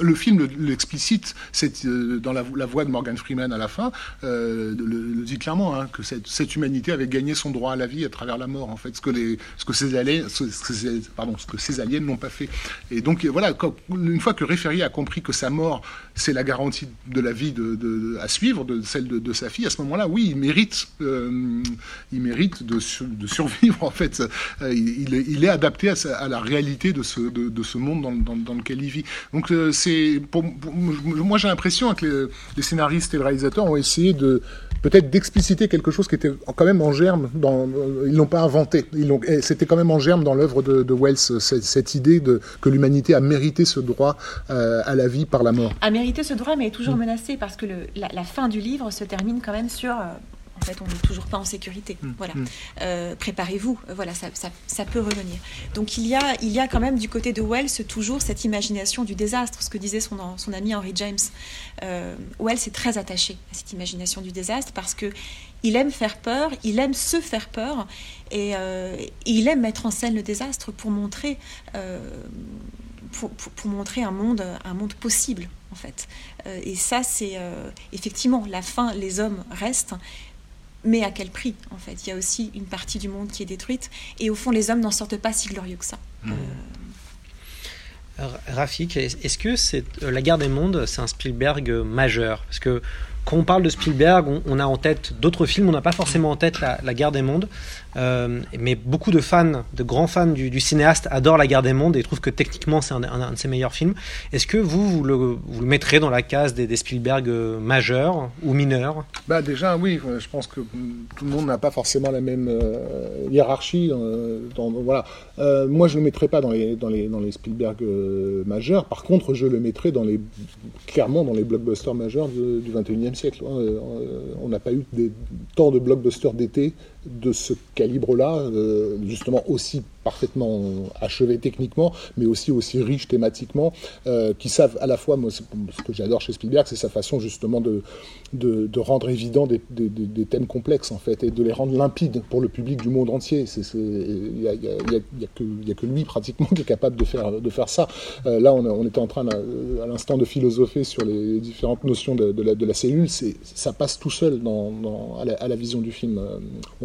le film l'explicite, c'est euh, dans la, la, voix de Morgan Freeman à la fin, le, dit clairement hein, que cette, cette, humanité avait gagné son droit à la vie à travers la mort, en fait, ce que les, ce que ces aliens, ce, que pardon, ce que ces aliens n'ont pas fait. Et donc voilà, une fois que Référy a compris que sa mort, c'est la garantie de la vie de, de, à suivre, celle de, sa fille, à ce moment-là, oui, il mérite, euh, il mérite de, de, survivre, en fait. Euh, il, est adapté à, la réalité de ce, de, ce monde dans, dans, lequel il vit. Donc, euh, c'est moi, j'ai l'impression que les, scénaristes et le réalisateur ont essayé de peut-être d'expliciter quelque chose qui était quand même en germe. Dans, ils l'ont pas inventé. C'était quand même en germe dans l'œuvre de, Wells, cette, cette, idée de, que l'humanité a mérité ce droit à la vie par la mort. A mérité ce droit, mais est toujours mm. menacé parce que le, la, la fin du livre se termine quand même sur euh, en fait, on n'est toujours pas en sécurité. Mm. Voilà. Mm. Euh, préparez-vous. Voilà, ça, ça, peut revenir. Donc, il y, a, il y a quand même du côté de Wells toujours cette imagination du désastre, ce que disait son, son ami Henry James. Euh, Wells est très attaché à cette imagination du désastre parce que il aime faire peur, il aime se faire peur et, il aime mettre en scène le désastre pour montrer, pour, pour, montrer un monde, un monde possible en fait. Euh, et ça, c'est euh, effectivement la fin, les hommes restent, mais à quel prix en fait? Il y a aussi une partie du monde qui est détruite, et au fond, les hommes n'en sortent pas si glorieux que ça. Mmh. Rafik, est-ce que c'est La guerre des mondes, c'est un Spielberg majeur? Parce que quand on parle de Spielberg, on, a en tête d'autres films, on n'a pas forcément en tête la, guerre des mondes. Euh, mais beaucoup de fans, de grands fans du, cinéaste adorent La Guerre des Mondes et trouvent que techniquement c'est un, de ses meilleurs films. Est-ce que vous, vous le, mettrez dans la case des, Spielberg euh, majeurs ou mineurs? Bah Déjà, oui, je pense que tout le monde n'a pas forcément la même euh, hiérarchie. voilà. moi, je ne le mettrai pas dans les, Spielberg majeurs. Par contre, je le mettrai dans les, clairement dans les blockbusters majeurs du 21e siècle. Hein. On n'a pas eu des, tant de blockbusters d'été de ce calibre-là, euh, justement aussi parfaitement achevé techniquement, mais aussi aussi riche thématiquement, euh, qui savent à la fois, moi, ce que j'adore chez Spielberg, c'est sa façon justement de, de, rendre évident des, des, thèmes complexes en fait, et de les rendre limpides pour le public du monde entier. Il n'y a, y a, que, a, que lui pratiquement qui est capable de faire, de faire ça. Euh, là, on, était en train à l'instant de philosopher sur les différentes notions de, la, cellule, ça passe tout seul dans, à, la, vision du film.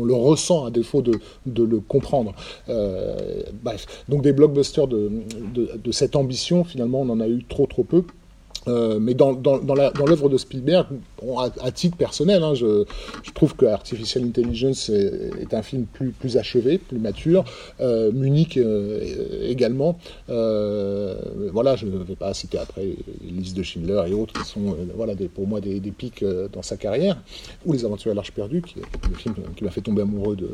Le ressent à défaut de, le comprendre. Euh, bref, donc des blockbusters de, cette ambition, finalement, on en a eu trop trop peu. Euh, mais dans, dans, dans l'œuvre de Spielberg, à, titre personnel, hein, je, je, trouve que Artificial Intelligence est, un film plus, plus achevé, plus mature. Euh, Munich euh, également. Euh, voilà, je ne vais pas citer après les listes de Schindler et autres qui sont voilà, des, pour moi des, des pics dans sa carrière. Ou Les Aventures à l'Arche perdue, qui est le film qui m'a fait tomber amoureux de,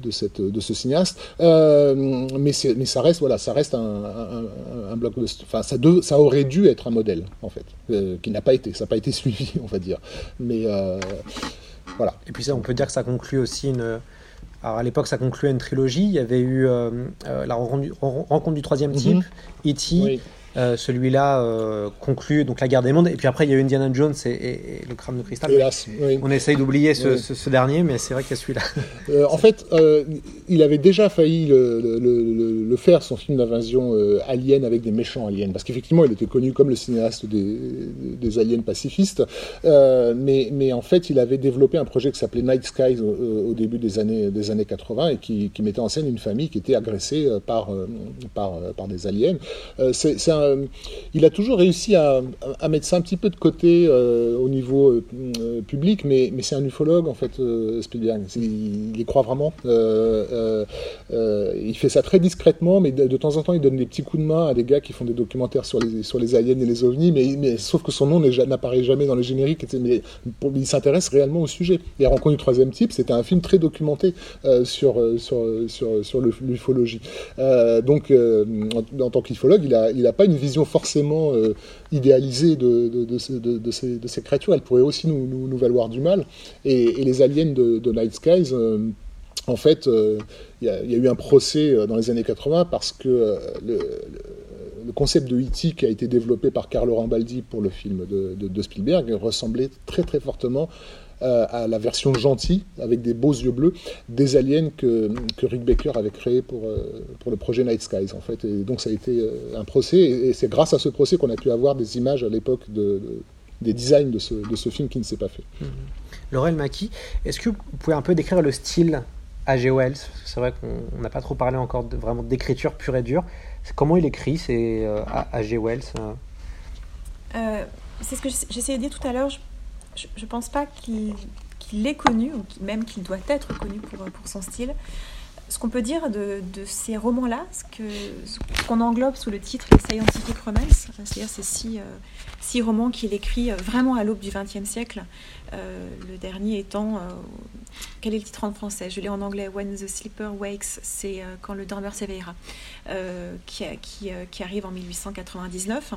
de, cette, de ce cinéaste. mais, mais ça reste, voilà, ça reste un, un, un blockbuster. Enfin, ça, de, ça aurait dû être un modèle, en fait, qui n'a pas été. Ça n'a pas été suivi, on va dire. Mais euh, voilà. Et puis ça, on peut dire que ça conclut aussi une. Alors à l'époque, ça concluait une trilogie. Il y avait eu euh, euh, la rencontre du, troisième type, mhm. E.T., euh, celui-là euh, conclut donc la guerre des mondes. Et puis après, il y a Indiana Jones et, le crâne de cristal. On essaye d'oublier ce, dernier, mais c'est vrai qu'il y a celui-là. Euh, en fait, il avait déjà failli le, faire, son film d'invasion alien avec des méchants aliens. Parce qu'effectivement, il était connu comme le cinéaste des, aliens pacifistes. mais, mais, en fait, il avait développé un projet qui s'appelait Night Skies au, début des années, des années 80 et qui, mettait en scène une famille qui était agressée par, par, par des aliens. c'est un euh, il a toujours réussi à, mettre ça un petit peu de côté euh, au niveau euh, public, mais, c'est un ufologue en fait, Spielberg. Il, y croit vraiment. il fait ça très discrètement, mais de, temps en temps, il donne des petits coups de main à des gars qui font des documentaires sur les, aliens et les ovnis, mais, sauf que son nom n'apparaît jamais dans les génériques. Mais il s'intéresse réellement au sujet. Et Rencontre du troisième type, c'était un film très documenté sur, l'ufologie. donc, en, tant qu'ufologue, il n'a a pas une vision forcément euh, idéalisée de, ces, créatures. Elles pourraient aussi nous, valoir du mal. Et, les aliens de, Night Skies, euh, en fait, euh, il y, a eu un procès dans les années 80 parce que le, concept de E.T. qui a été développé par Carlo Rambaldi pour le film de, Spielberg ressemblait très très fortement à la version gentille, avec des beaux yeux bleus, des aliens que, que Rick Baker avait créé pour, euh, pour le projet Night Skies, en fait. Et donc ça a été euh, un procès, et c'est grâce à ce procès qu'on a pu avoir des images à l'époque de, des designs de ce, de ce, film qui ne s'est pas fait. Mmh. Laurel Maki, est-ce que vous pouvez un peu décrire le style A.G. Wells? C'est vrai qu'on n'a pas trop parlé encore de, vraiment d'écriture pure et dure. Comment il écrit, c'est A.G. Wells C'est ce que j'essayais de dire tout à l'heure je ne pense pas qu'il est connu, ou même qu'il doit être connu pour, son style. Ce qu'on peut dire de, ces romans-là, ce qu'on englobe sous le titre les Scientific Romance, c'est-à-dire ces six, euh, six romans qu'il écrit euh, vraiment à l'aube du XXe siècle, euh, le dernier étant, quel est le titre en français? Je l'ai en anglais, When the Sleeper Wakes, c'est quand le dormeur s'éveillera, qui, arrive en 1899.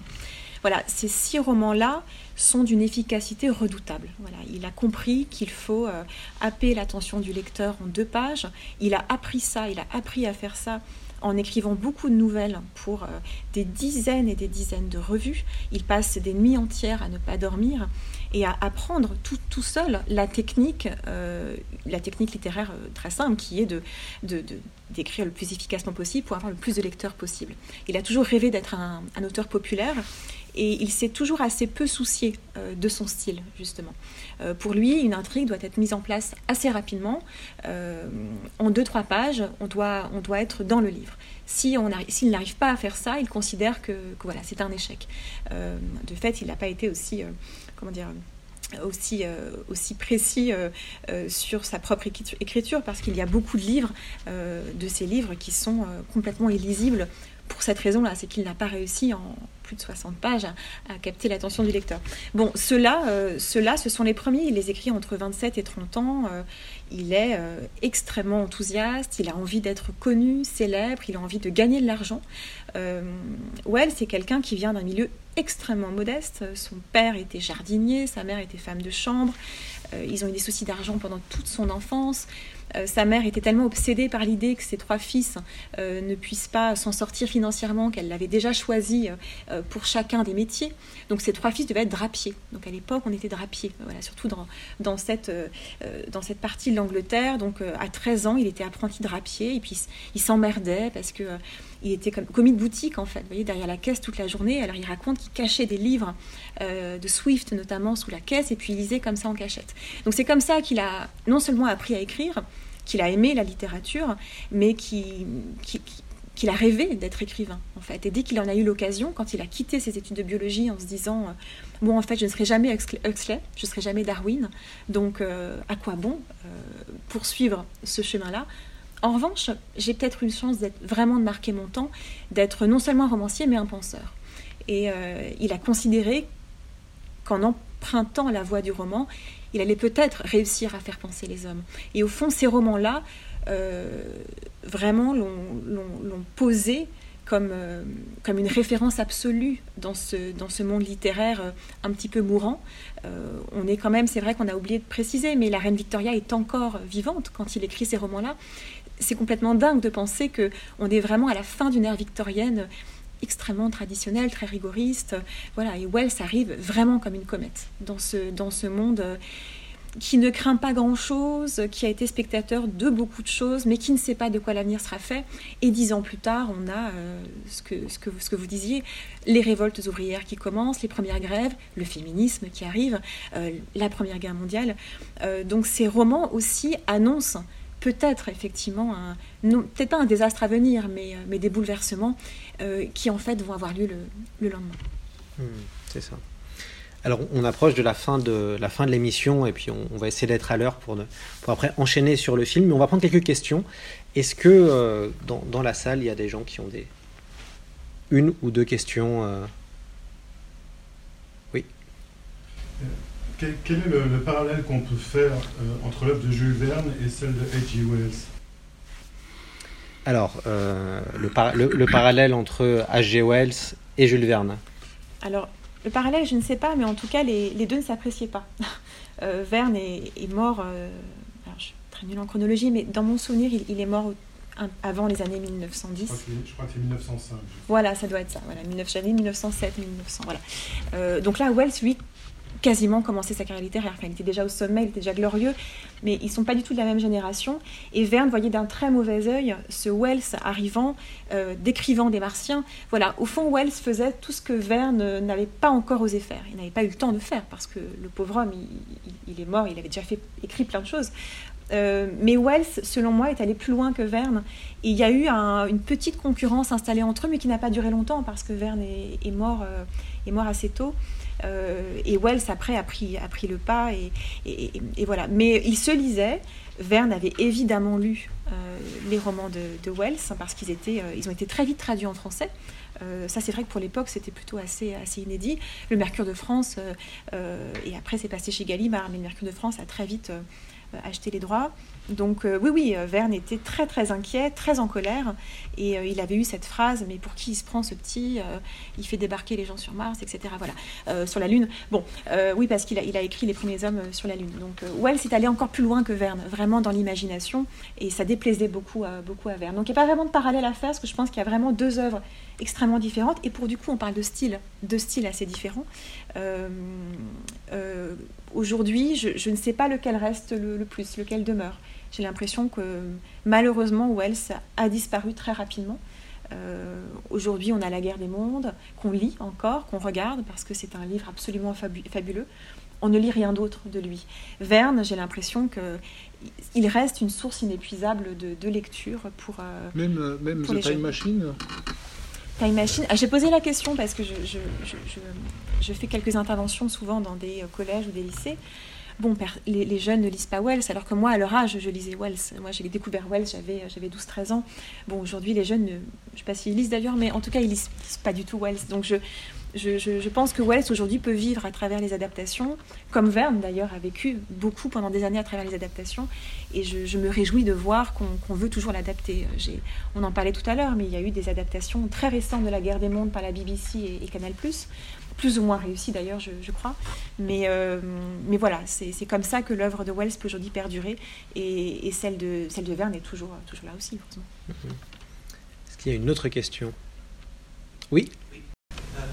Voilà, ces six romans-là sont d'une efficacité redoutable. Voilà, il a compris qu'il faut euh, happer l'attention du lecteur en deux pages. Il a appris ça, il a appris à faire ça en écrivant beaucoup de nouvelles pour euh, des dizaines et des dizaines de revues. Il passe des nuits entières à ne pas dormir et à apprendre tout, seul la technique, euh, la technique littéraire très simple qui est de, d'écrire le plus efficacement possible pour avoir le plus de lecteurs possible. Il a toujours rêvé d'être un auteur populaire et il s'est toujours assez peu soucié de son style, justement. pour lui, une intrigue doit être mise en place assez rapidement. en deux, trois pages, on doit, on doit être dans le livre. Si on s'il n'arrive pas à faire ça, il considère que, voilà, c'est un échec. de fait, il n'a pas été aussi, comment dire, aussi, euh, aussi précis euh, euh, sur sa propre écriture, parce qu'il y a beaucoup de livres, de ces livres, qui sont complètement illisibles pour cette raison-là, c'est qu'il n'a pas réussi en plus de 60 pages à, capter l'attention du lecteur. Bon, ceux-là, ce sont les premiers, il les écrit entre 27 et 30 ans, il est extrêmement enthousiaste, il a envie d'être connu, célèbre, il a envie de gagner de l'argent. Wells, c'est quelqu'un qui vient d'un milieu extrêmement modeste. Son père était jardinier, sa mère était femme de chambre. Euh, ils ont eu des soucis d'argent pendant toute son enfance. Euh, sa mère était tellement obsédée par l'idée que ses trois fils euh, ne puissent pas s'en sortir financièrement qu'elle l'avait déjà choisi pour chacun des métiers. Donc ses trois fils devaient être drapiers. Donc à l'époque, on était drapiers, voilà, surtout dans, dans, cette, dans cette partie de l'Angleterre. Donc à 13 ans, il était apprenti drapier et puis il s'emmerdait parce que il était comme commis de boutique en fait, voyez, derrière la caisse toute la journée. Alors il raconte qu'il cachait des livres de Swift notamment sous la caisse et puis il lisait comme ça en cachette. Donc c'est comme ça qu'il a non seulement appris à écrire, qu'il a aimé la littérature, mais qu'il qui, a rêvé d'être écrivain, en fait. Et dès qu'il en a eu l'occasion, quand il a quitté ses études de biologie en se disant, euh, bon, en fait, je ne serai jamais Huxley, je ne serai jamais Darwin, donc euh, à quoi bon euh, poursuivre ce chemin-là? En revanche, j'ai peut-être une chance d'être vraiment de marquer mon temps, d'être non seulement un romancier, mais un penseur. Et il a considéré qu'en empruntant la voie du roman, il allait peut-être réussir à faire penser les hommes. Et au fond, ces romans-là, euh, vraiment l'ont posé comme, euh, comme une référence absolue dans ce, monde littéraire euh, un petit peu mourant. on est quand même, c'est vrai qu'on a oublié de préciser, mais la reine Victoria est encore vivante quand il écrit ces romans-là. C'est complètement dingue de penser que on est vraiment à la fin d'une ère victorienne extrêmement traditionnel, très rigoriste. Voilà, et Wells arrive vraiment comme une comète dans ce, dans ce monde euh, qui ne craint pas grand-chose, qui a été spectateur de beaucoup de choses, mais qui ne sait pas de quoi l'avenir sera fait. Et dix ans plus tard, on a euh, ce, que, ce, que, ce que vous disiez, les révoltes ouvrières qui commencent, les premières grèves, le féminisme qui arrive, euh, la Première Guerre mondiale. donc ces romans aussi annoncent peut-être effectivement, peut-être pas un désastre à venir, mais, mais des bouleversements euh, qui en fait vont avoir lieu le, lendemain. Hmm, c'est ça. Alors on approche de la fin de la fin de l'émission et puis on, va essayer d'être à l'heure pour, pour après enchaîner sur le film. Mais on va prendre quelques questions. Est-ce que euh, dans, dans, la salle il y a des gens qui ont des une ou deux questions euh? Oui. Quel, est le, parallèle qu'on peut faire entre l'œuvre de Jules Verne et celle de H.G. Wells? Alors, euh, le, parallèle entre H.G. Wells et Jules Verne Alors, le parallèle, je ne sais pas, mais en tout cas, les, deux ne s'appréciaient pas. Euh, Verne est, mort, euh, alors, je suis très nulle en chronologie, mais dans mon souvenir, il, est mort avant les années 1910. Je crois que c'est 1905. Voilà, ça doit être ça. Voilà, 1907, 1900. Voilà. donc là, Wells, lui, quasiment commencé sa carrière littéraire. Il était déjà au sommet, il était déjà glorieux, mais ils sont pas du tout de la même génération. Et Verne voyait d'un très mauvais œil ce Wells arrivant, euh, décrivant des martiens. Voilà, au fond, Wells faisait tout ce que Verne n'avait pas encore osé faire. Il n'avait pas eu le temps de faire parce que le pauvre homme, il, est mort, il avait déjà fait, écrit plein de choses. Euh, mais Wells, selon moi, est allé plus loin que Verne. Et il y a eu une petite concurrence installée entre eux, mais qui n'a pas duré longtemps parce que Verne est, mort, euh, est mort assez tôt. Euh, et Wells, après, a pris, a pris le pas. Et, et, voilà. Mais il se lisait. Verne avait évidemment lu euh, les romans de, Wells parce qu'ils étaient, euh, ils ont été très vite traduits en français. ça, c'est vrai que pour l'époque, c'était plutôt assez, assez inédit. Le Mercure de France, et après, c'est passé chez Gallimard, mais le Mercure de France a très vite acheté les droits. Donc euh, oui, oui, euh, Verne était très très inquiet, très en colère, et euh, il avait eu cette phrase, mais pour qui il se prend ce petit Il fait débarquer les gens sur Mars, etc. Voilà, sur la Lune. Bon, oui, parce qu'il a, il a écrit les premiers hommes sur la Lune. Donc Wells est allé encore plus loin que Verne, vraiment dans l'imagination, et ça déplaisait beaucoup, beaucoup à Verne. Donc il n'y a pas vraiment de parallèle à faire, parce que je pense qu'il y a vraiment deux œuvres extrêmement différentes, et pour du coup on parle de style, deux styles assez différents. Aujourd'hui, je, ne sais pas lequel reste le plus, lequel demeure. J'ai l'impression que malheureusement Wells a disparu très rapidement. Aujourd'hui, on a La guerre des mondes, qu'on lit encore, qu'on regarde, parce que c'est un livre absolument fabuleux. On ne lit rien d'autre de lui. Verne, j'ai l'impression que il reste une source inépuisable de, lecture pour. même même The Time Machine Ah, j'ai posé la question parce que je, fais quelques interventions souvent dans des collèges ou des lycées bon, les, jeunes ne lisent pas Wells, alors que moi, à leur âge, je lisais Wells. Moi, j'ai découvert Wells, j'avais, j'avais 12-13 ans. Bon, aujourd'hui, les jeunes, ne, je ne sais pas s'ils lisent d'ailleurs, mais en tout cas, ils lisent, lisent pas du tout Wells. Donc, je, je, pense que Wells aujourd'hui peut vivre à travers les adaptations, comme Verne d'ailleurs a vécu beaucoup pendant des années à travers les adaptations. Et je, me réjouis de voir qu'on veut toujours l'adapter. On en parlait tout à l'heure, mais il y a eu des adaptations très récentes de La guerre des mondes par la BBC et, Canal plus ou moins réussi d'ailleurs, je, crois. Mais, euh, voilà, c'est comme ça que l'œuvre de Wells peut aujourd'hui perdurer et, celle, de, celle de Verne est toujours, toujours là aussi, heureusement. Mhm. Est-ce qu'il y a une autre question? Oui?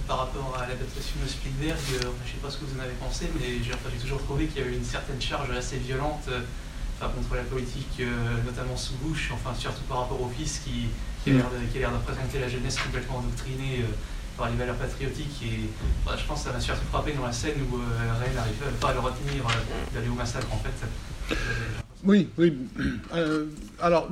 Par rapport à l'adaptation de Spielberg, euh, je ne sais pas ce que vous en avez pensé, mais j'ai toujours trouvé qu'il y avait une certaine charge assez violente contre la politique, notamment sous Bush, enfin surtout par rapport au fils qui, a l'air de, représenter la jeunesse complètement endoctrinée les valeurs patriotiques. Bah, je pense que ça m'a surtout frappé dans la scène où euh, Ray n'arrive pas à le retenir euh, d'aller au massacre, en fait. Oui, oui. Euh, alors,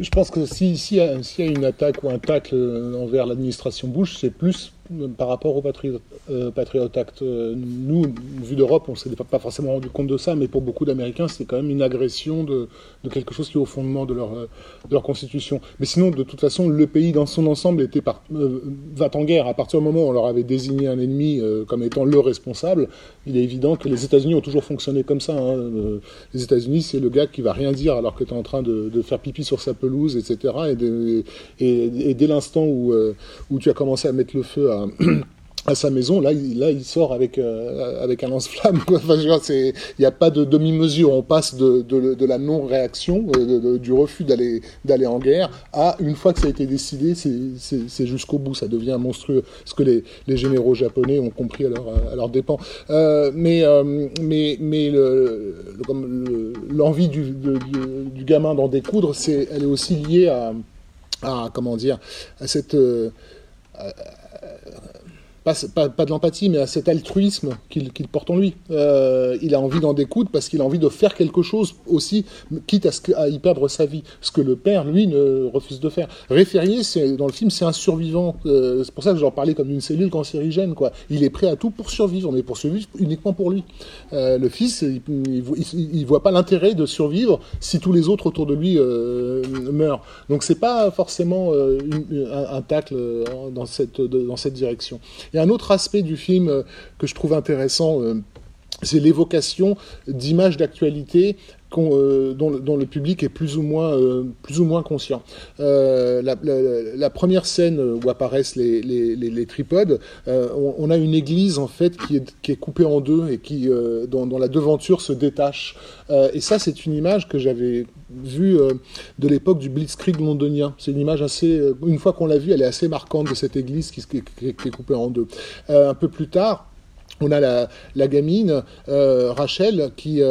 je pense que s'il si, y, a une attaque ou un tacle envers l'administration Bush, c'est plus par rapport au Patriot, euh, Act. Euh, nous, vu d'Europe, on ne s'est pas forcément rendu compte de ça, mais pour beaucoup d'Américains, c'est quand même une agression de, quelque chose qui est au fondement de leur, euh, de leur constitution. Mais sinon, de toute façon, le pays dans son ensemble était va en guerre. À partir du moment où on leur avait désigné un ennemi comme étant le responsable, il est évident que les États-Unis ont toujours fonctionné comme ça. Hein. Les C'est le gars qui va rien dire alors que tu es en train de, faire pipi sur sa pelouse, etc. Et, dès l'instant où, où tu as commencé à mettre le feu à à sa maison, là, il, là, il sort avec euh, avec un lance-flamme. Enfin, il n'y a pas de demi-mesure. On passe de, de, de la non-réaction, euh, du refus d'aller d'aller en guerre, à une fois que ça a été décidé, c'est jusqu'au bout. Ça devient monstrueux. Ce que les, les généraux japonais ont compris à leur à leur dépens. Euh, mais mais mais l'envie du, du, du, gamin d'en découdre, c'est elle est aussi liée à, à comment dire à cette pas, pas, de l'empathie, mais à cet altruisme qu'il porte en lui. Euh, il a envie d'en découdre parce qu'il a envie de faire quelque chose aussi, quitte à, y perdre sa vie. Ce que le père, lui, ne refuse de faire. Référié, dans le film, c'est un survivant. Euh, c'est pour ça que j'en parlais comme une cellule cancérigène. Quoi. Il est prêt à tout pour survivre, mais pour survivre uniquement pour lui. Euh, le fils, il, il, voit pas l'intérêt de survivre si tous les autres autour de lui meurent. Donc c'est pas forcément un, tacle dans cette direction. Il y a un autre aspect du film euh, que je trouve intéressant, euh, c'est l'évocation d'images d'actualité euh, dont, le public est plus ou moins, plus ou moins conscient. la, première scène où apparaissent les, tripodes, on, a une église en fait qui est, qui coupée en deux et qui, dont, la devanture se détache. et ça, c'est une image que j'avais vue de l'époque du Blitzkrieg londonien. C'est une image assez, une fois qu'on l'a vue, elle est assez marquante de cette église qui, est coupée en deux. un peu plus tard, on a la, gamine, Rachel, qui,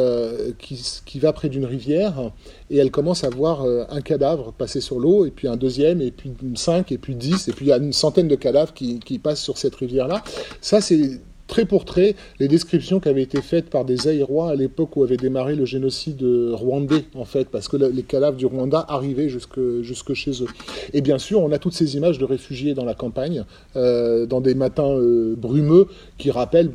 qui, va près d'une rivière et elle commence à voir un cadavre passer sur l'eau, et puis un deuxième, et puis cinq, et puis dix, et puis il y a une centaine de cadavres qui, qui passent sur cette rivière-là. Ça, c'est trait pour trait les descriptions qui avaient été faites par des Aïrois à l'époque où avait démarré le génocide rwandais, en fait, parce que les cadavres du Rwanda arrivaient jusque, chez eux. Et bien sûr, on a toutes ces images de réfugiés dans la campagne, euh, dans des matins euh, brumeux, qui rappellent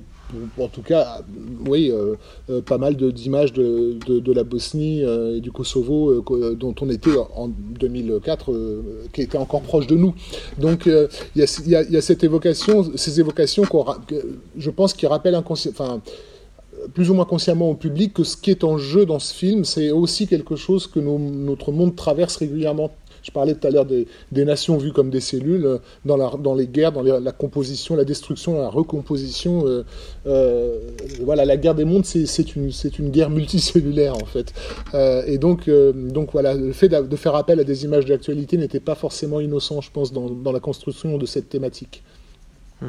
en tout cas, oui, euh, euh, pas mal d'images de, de, la Bosnie euh, et du Kosovo dont on était en 2004, qui étaient encore proches de nous. Donc il y, a, cette évocation, ces évocations, je pense, qui rappellent plus ou moins consciemment au public que ce qui est en jeu dans ce film, c'est aussi quelque chose que notre monde traverse régulièrement. Je parlais tout à l'heure des, nations vues comme des cellules euh, dans, la, dans les guerres, dans la composition, la destruction, la recomposition. Euh, euh, voilà, la guerre des mondes, c'est une, guerre multicellulaire en fait. et donc, voilà, le fait de faire appel à des images d'actualité n'était pas forcément innocent, je pense, dans, la construction de cette thématique. Mmh.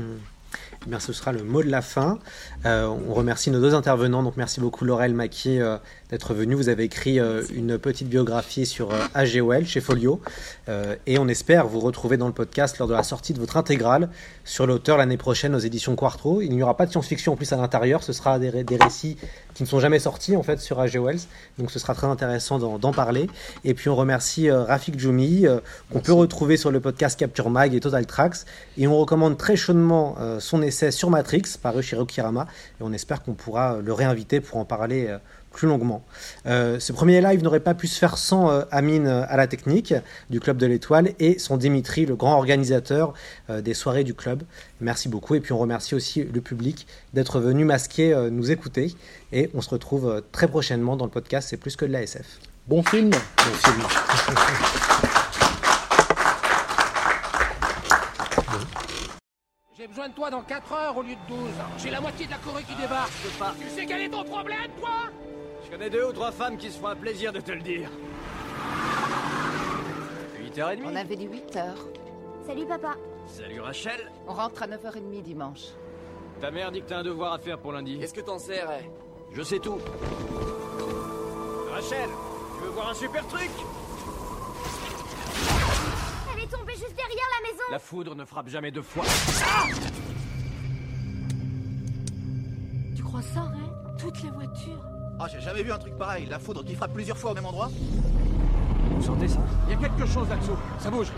Eh bien, ce sera le mot de la fin. Euh, on remercie nos deux intervenants. Donc, merci beaucoup Laurel Maki euh, d'être venu. Vous avez écrit euh, une petite biographie sur A.G. Wells chez Folio. Et on espère vous retrouver dans le podcast lors de la sortie de votre intégrale sur l'auteur l'année prochaine aux éditions Quartro. Il n'y aura pas de science-fiction en plus à l'intérieur. Ce sera des, ré- des récits qui ne sont jamais sortis en fait sur A.G. Wells. Donc, ce sera très intéressant d'en parler. Et puis, on remercie Rafik Djoumi, qu'on peut retrouver sur le podcast Capture Mag et Total Tracks. Et on recommande très chaudement son essai sur Matrix, paru chez Rokirama. Et on espère qu'on pourra euh, le réinviter pour en parler euh, plus longuement. Euh, ce premier live n'aurait pas pu se faire sans euh, Amine à la technique du Club de l'Étoile et son Dimitri, le grand organisateur euh, des soirées du club. Merci beaucoup. Et puis on remercie aussi le public d'être venu masquer nous écouter. Et on se retrouve très prochainement dans le podcast C'est plus que de la SF. Bon film. Bon film. besoin de toi dans 4 heures au lieu de 12. J'ai la moitié de la Corée qui débarque. Tu sais quel est ton problème, toi? Je connais deux ou trois femmes qui se font un plaisir de te le dire. 8h30. On avait dit 8 heures. Salut papa. Salut Rachel. On rentre à 9h30 dimanche. Ta mère dit que t'as un devoir à faire pour lundi. Qu'est-ce que t'en sais, Ray Je sais tout. Rachel, tu veux voir un super truc? Est tombée juste derrière la maison La foudre ne frappe jamais deux fois. Tu crois ça, Ray? Toutes les voitures Ah, j'ai jamais vu un truc pareil. La foudre qui frappe plusieurs fois au même endroit. Vous sentez ça? Il y a quelque chose là-dessous. Ça bouge.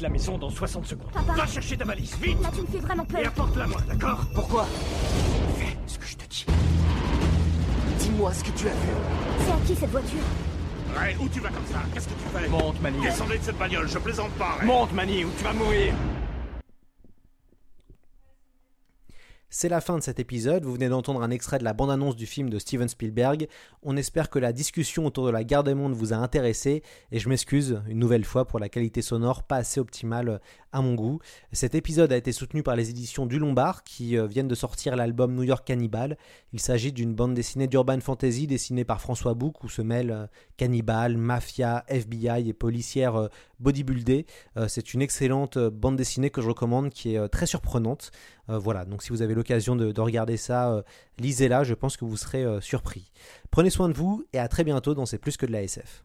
Quitte la maison dans 60 secondes. Papa. Va chercher ta valise, vite Là, tu me fais vraiment peur. Et apporte-la moi, d'accord Pourquoi Fais ce que je te dis. Dis-moi ce que tu as vu. C'est à qui cette voiture Ray, où tu vas comme ça? Qu'est-ce que tu fais? Monte, Mani. Descendez de cette bagnole, je plaisante pas, Ray. Monte, Mani, ou tu vas mourir? C'est la fin de cet épisode. Vous venez d'entendre un extrait de la bande-annonce du film de Steven Spielberg. On espère que la discussion autour de la guerre des mondes vous a intéressé et je m'excuse une nouvelle fois pour la qualité sonore pas assez optimale à mon goût. Cet épisode a été soutenu par les éditions du Lombard qui euh, viennent de sortir l'album New York Cannibal. Il s'agit d'une bande dessinée d'urban fantasy dessinée par François Bouc où se mêlent euh, cannibales, mafia, FBI et policières euh, bodybuildées. C'est une excellente bande dessinée que je recommande qui est très surprenante. Voilà, donc si vous avez l'occasion de, de regarder ça, lisez-la, je pense que vous serez surpris. Prenez soin de vous et à très bientôt dans C'est plus que de la SF.